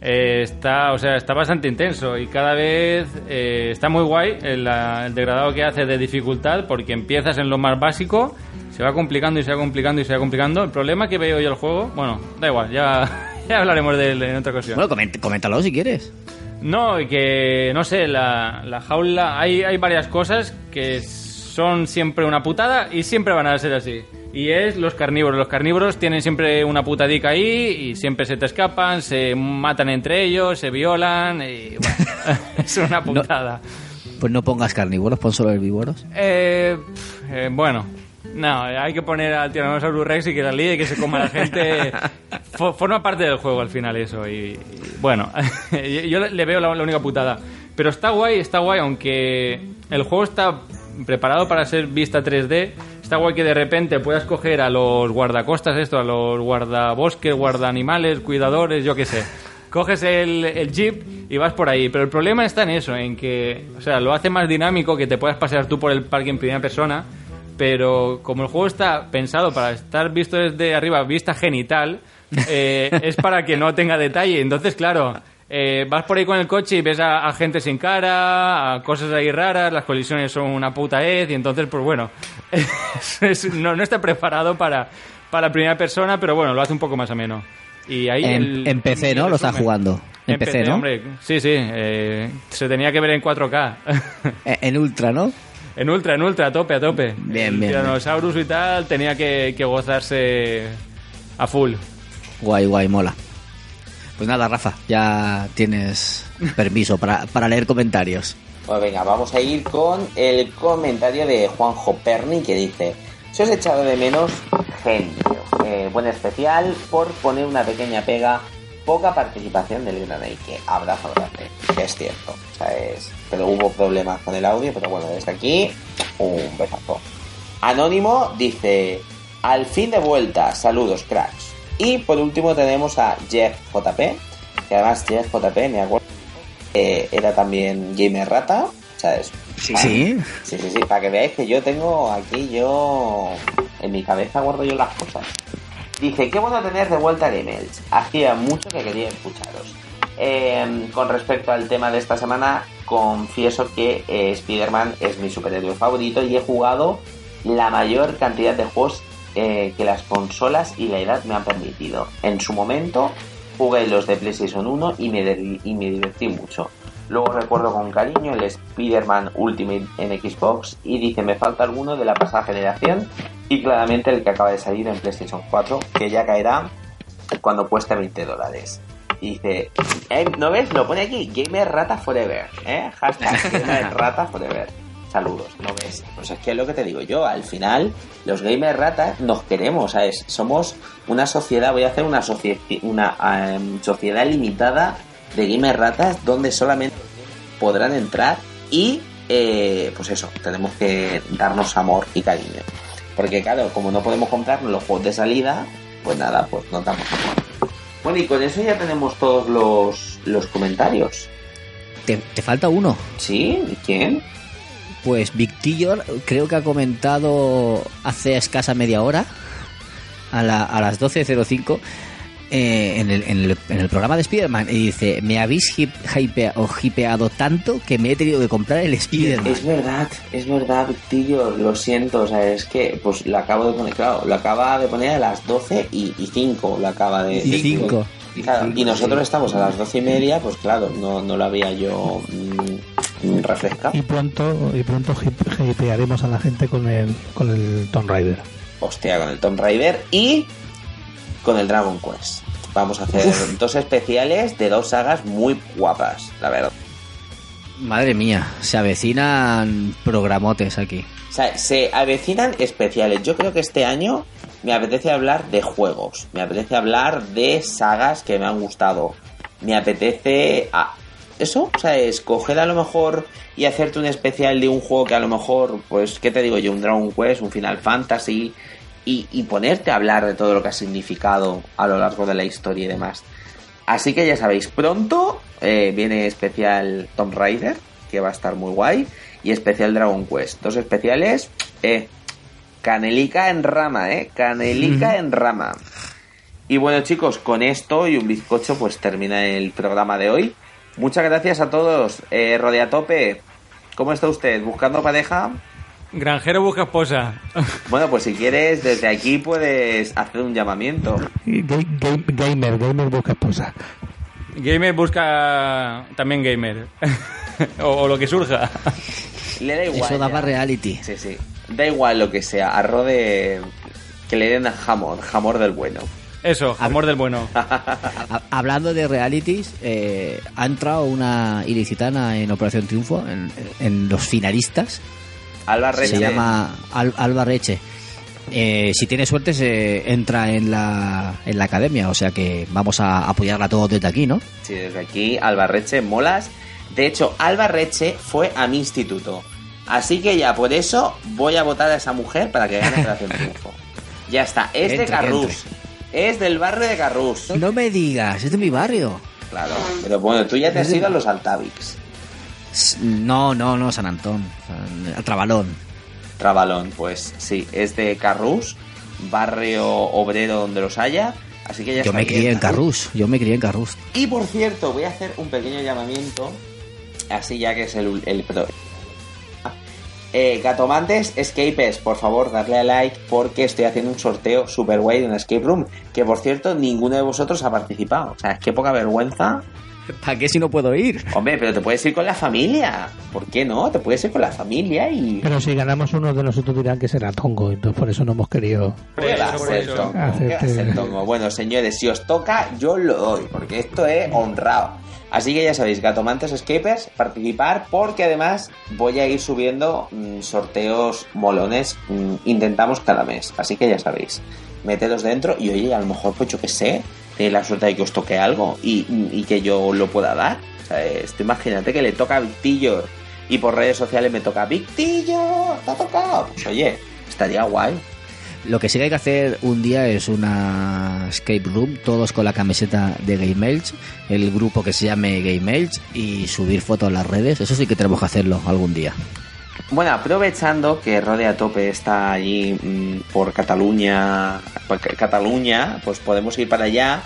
Eh, está, o sea, está bastante intenso y cada vez eh, está muy guay el, el degradado que hace de dificultad porque empiezas en lo más básico, se va complicando y se va complicando y se va complicando. El problema que veo yo el juego, bueno, da igual, ya, ya hablaremos de él en otra ocasión. Bueno, coméntalo si quieres. No, y que no sé, la, la jaula, hay, hay varias cosas que son siempre una putada y siempre van a ser así. Y es los carnívoros. Los carnívoros tienen siempre una putadica ahí y siempre se te escapan, se matan entre ellos, se violan y bueno, es una putada. Pues no pongas carnívoros, pon solo herbívoros. Eh, eh, bueno, no, hay que poner al Tyrannosaurus Rex y que la líe y que se coma la gente. Fo- forma parte del juego al final eso. Y, y bueno, yo yo le veo la, la única putada. Pero está guay, está guay, aunque el juego está preparado para ser vista 3D. Está guay que de repente puedas coger a los guardacostas, esto, a los guardabosques, guardaanimales, cuidadores, yo qué sé. Coges el, jeep y vas por ahí. Pero el problema está en eso, en que, o sea, lo hace más dinámico que te puedas pasear tú por el parque en primera persona. pero como el juego está pensado para estar visto desde arriba, vista genital, eh, es para que no tenga detalle. Entonces, claro, eh, vas por ahí con el coche y ves a, a gente sin cara, a cosas ahí raras, las colisiones son una puta ed, y entonces, pues bueno, es- es- no, no está preparado para, para primera persona, pero bueno, lo hace un poco más ameno. Y ahí En, el- en PC, ¿no? Lo resumen. jugando. En, PC, ¿no? hombre, sí, sí, eh, se tenía que ver en 4K. Eh, En Ultra, ¿no? En ultra, en ultra, a tope, a tope. Bien, el bien, Tyrannosaurus y tal tenía que, que gozarse a full. Guay, guay, mola. Pues nada, Rafa, ya tienes permiso para, para leer comentarios. Pues venga, vamos a ir con el comentario de Juanjo Perni que dice: Se os he echado de menos genio. Eh, buen especial por poner una pequeña pega. Poca participación del Granate, que abrazo grande, que es cierto. O sea, es- pero hubo problemas con el audio, pero bueno, desde aquí, un besazo. Anónimo dice: Al fin de vuelta, saludos, cracks. Y por último tenemos a Jeff JP, que además Jeff JP, me acuerdo, eh, era también gamer rata, ¿sabes? Sí. Sí. Sí, sí, sí, para que veáis que yo tengo aquí, yo en mi cabeza guardo yo las cosas. Dice, qué bueno tener de vuelta a Gamers. Hacía mucho que quería escucharos. Eh, con respecto al tema de esta semana, confieso que eh, Spider-Man es mi superhéroe favorito y he jugado la mayor cantidad de juegos eh, que las consolas y la edad me han permitido. En su momento jugué los de PlayStation 1 y me, y me divertí mucho. Luego recuerdo con cariño el Spider-Man Ultimate en Xbox y dice me falta alguno de la pasada generación y claramente el que acaba de salir en PlayStation 4 que ya caerá cuando cueste 20 dólares. Dice, eh, ¿no ves? Lo pone aquí, Gamer Rata Forever, ¿eh? Hashtag Gamer Rata Forever. Saludos, ¿no ves? Pues es que es lo que te digo yo, al final los Gamer Ratas nos queremos, ¿sabes? Somos una sociedad, voy a hacer una, una em, sociedad limitada de Gamer Ratas donde solamente podrán entrar y, eh, pues eso, tenemos que darnos amor y cariño. Porque claro, como no podemos comprarnos los juegos de salida, pues nada, pues no damos amor. Bueno, y con eso ya tenemos todos los, los comentarios. Te, te falta uno. ¿Sí? ¿Y quién? Pues Victillor creo que ha comentado hace escasa media hora, a, las 12.05, eh, en, el, en, el, en, el, programa de Spider-Man y dice, me habéis hip, o hipeado tanto que me he tenido que comprar el Spider-Man. Es verdad, es verdad, Victillo, lo siento, o sea, es que pues la acabo de poner, claro, lo acaba de poner a las 12 y, y 5, la acaba de... Y 5 claro, y nosotros estamos a las 12 y media, pues claro, no, no lo había yo mm, refrescado. Y pronto, y pronto hip- hipearemos a la gente con el, con el Tomb Raider. Hostia, con el Tomb Raider y con el Dragon Quest. Vamos a hacer dos especiales de dos sagas muy guapas, la verdad. Madre mía, se avecinan programotes aquí. O sea, se avecinan especiales. Yo creo que este año me apetece hablar de juegos. Me apetece hablar de sagas que me han gustado. Me apetece... ah, eso, o sea, escoger a lo mejor y hacerte un especial de un juego que a lo mejor, pues, ¿qué te digo yo? Un Dragon Quest, un Final Fantasy. Y, y ponerte a hablar de todo lo que ha significado a lo largo de la historia y demás. Así que ya sabéis, pronto eh, viene especial Tomb Raider, que va a estar muy guay, y especial Dragon Quest. Dos especiales, eh, canelica en rama, eh, canelica en rama. Y bueno chicos, con esto y un bizcocho pues termina el programa de hoy. Muchas gracias a todos. Eh, Rodea Tope, ¿cómo está usted? ¿Buscando pareja? Granjero busca esposa. Bueno, pues si quieres, desde aquí puedes hacer un llamamiento. Gamer, gamer busca esposa. Gamer busca también gamer. o, o lo que surja. Le da igual. Eso daba reality. Sí, sí. Da igual lo que sea. Arroz de... Que le den a jamón. Jamón del bueno. Eso, amor del bueno. Ha- Hablando de realities, eh, ha entrado una ilicitana en Operación Triunfo, en, en los finalistas. Alba Reche. Se llama Al- Alba Reche. Eh, si tiene suerte, se entra en la, en la academia, o sea que vamos a apoyarla todos desde aquí, ¿no? Sí, desde aquí, Albarreche, molas. De hecho, Albarreche fue a mi instituto. Así que ya por eso voy a votar a esa mujer para que gane Operación Triunfo. Ya está. Es de Entre, Carrús. Es del barrio de Carrús. No me digas, es de mi barrio. Claro. Pero bueno, tú ya te has ido a los Altavix. No, no, no, San Antón, a Trabalón. Trabalón, pues sí, es de Carrús, barrio obrero donde los haya. Así que ya Yo me crié en Carrús, yo me crié en Carrús. Y por cierto, voy a hacer un pequeño llamamiento, así ya que es el, el Eh, Gatomantes Escapes, por favor, darle a like porque estoy haciendo un sorteo super guay de una escape room. Que por cierto, ninguno de vosotros ha participado. O sea, es que poca vergüenza. ¿Para qué si no puedo ir? Hombre, pero te puedes ir con la familia. ¿Por qué no? Te puedes ir con la familia y. Pero si ganamos uno de nosotros dirán que será tongo, entonces por eso no hemos querido. ¿Qué va a ser tongo? Hacerte- ¿Qué va a ser tongo? Bueno, señores, si os toca, yo lo doy, porque esto es honrado. Así que ya sabéis, Gatomantes Escapers, participar, porque además voy a ir subiendo mm, sorteos molones, mm, intentamos cada mes. Así que ya sabéis, metedos dentro y oye, a lo mejor, pues yo qué sé, la suerte de que os toque algo y, y que yo lo pueda dar. O sea, esto imagínate que le toca a Victillo y por redes sociales me toca Victillo, te ha tocado. Pues oye, estaría guay. Lo que sí que hay que hacer un día es una escape room, todos con la camiseta de Game Elch, el grupo que se llame Game Elch y subir fotos en las redes. Eso sí que tenemos que hacerlo algún día. Bueno, aprovechando que Rode a tope está allí mm, por Cataluña, por Cataluña, pues podemos ir para allá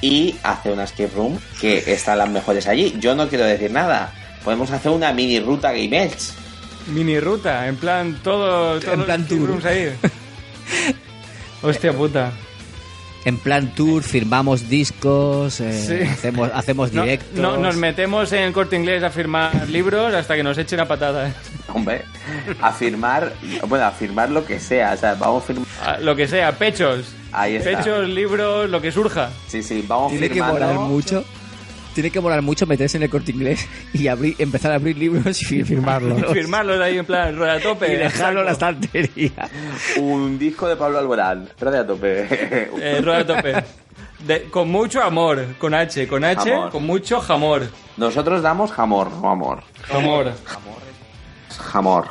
y hacer una escape room que están las mejores allí. Yo no quiero decir nada. Podemos hacer una mini ruta Game Edge. Mini ruta, en plan todo. En plan tour. rooms ahí. Hostia puta. En plan tour, firmamos discos, eh, Sí. hacemos, hacemos No, directos. no, nos metemos en el corte inglés a firmar libros hasta que nos echen a patadas. Hombre, a firmar, bueno, a firmar lo que sea. O sea, vamos a firmar. Ah, Lo que sea, pechos. Ahí está. Pechos, libros, lo que surja. Sí, sí, vamos Tiene que molar mucho. Tiene que molar mucho meterse en el corte inglés y abrir, empezar a abrir libros y firmarlos. Firmarlos ahí en plan, rueda a tope. y dejarlo en la estantería. Un disco de Pablo Alborán. Rode a tope. Eh, rueda a tope. De- con mucho amor, con H, con H, con mucho jamor. Nosotros damos jamor, no amor. Jamor. Jamor, jamor.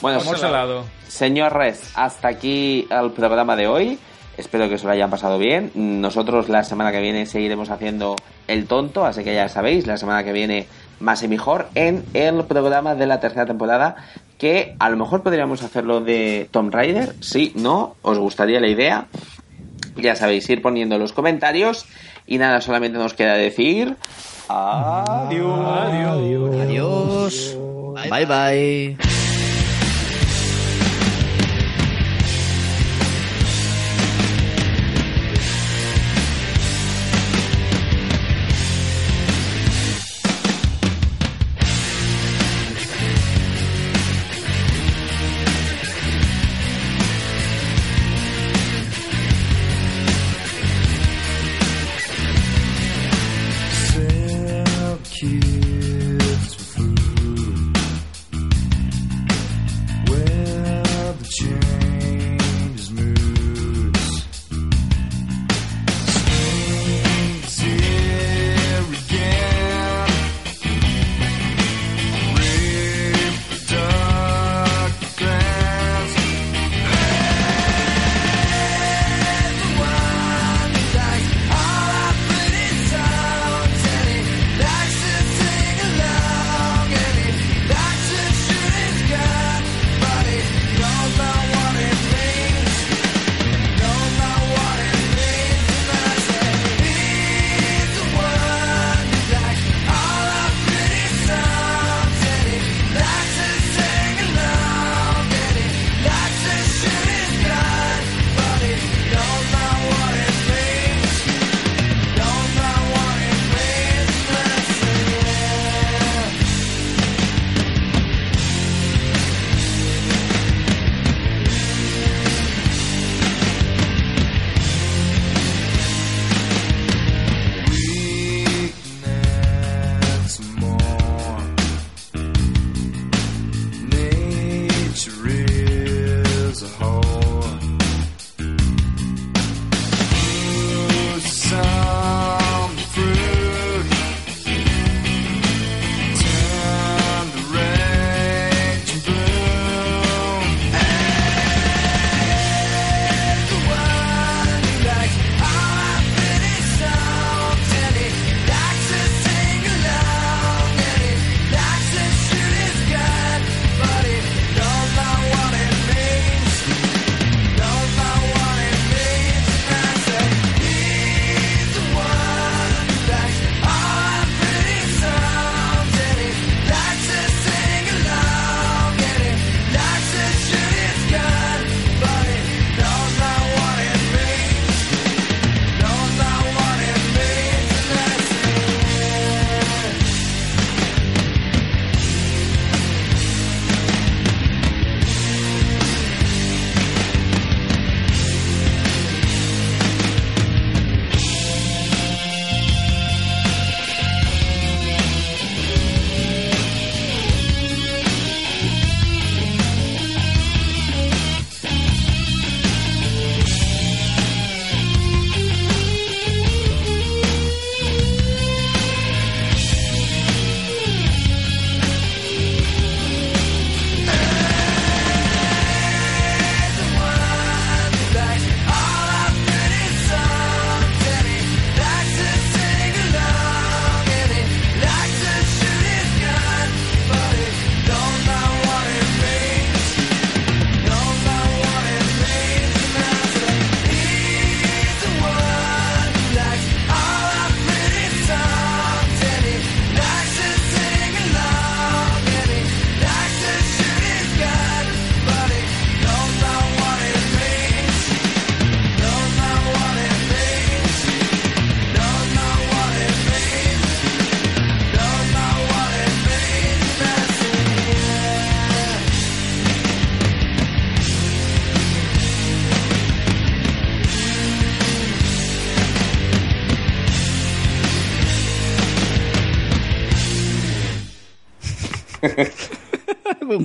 Bueno, Jamor salado. Señor Res, hasta aquí el programa de hoy. Espero que os lo hayan pasado bien. Nosotros la semana que viene seguiremos haciendo el tonto, así que ya sabéis, la semana que viene más y mejor en el programa de la tercera temporada, que a lo mejor podríamos hacerlo de Tomb Raider. Sí, no, os gustaría la idea. Ya sabéis, ir poniendo los comentarios. Y nada, solamente nos queda decir... Adiós. Adiós. Adiós. 拜拜。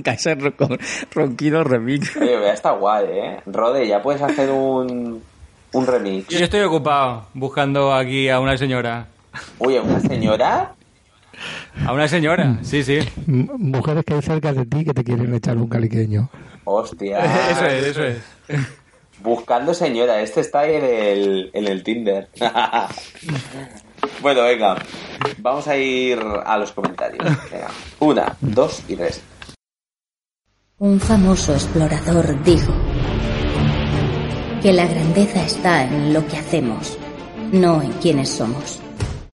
un caser con ronquido remix. Oye, está guay, ¿eh? Rode, ya puedes hacer un, un remix. Yo estoy ocupado buscando aquí a una señora. Oye, ¿una señora? A una señora, sí, sí. Mujeres que hay cerca de ti que te quieren echar un caliqueño. Hostia. Eso es, eso es. Buscando señora, este está en el, en el Tinder. bueno, venga, vamos a ir a los comentarios. Venga, una, dos y tres. Un famoso explorador dijo que la grandeza está en lo que hacemos, no en quienes somos.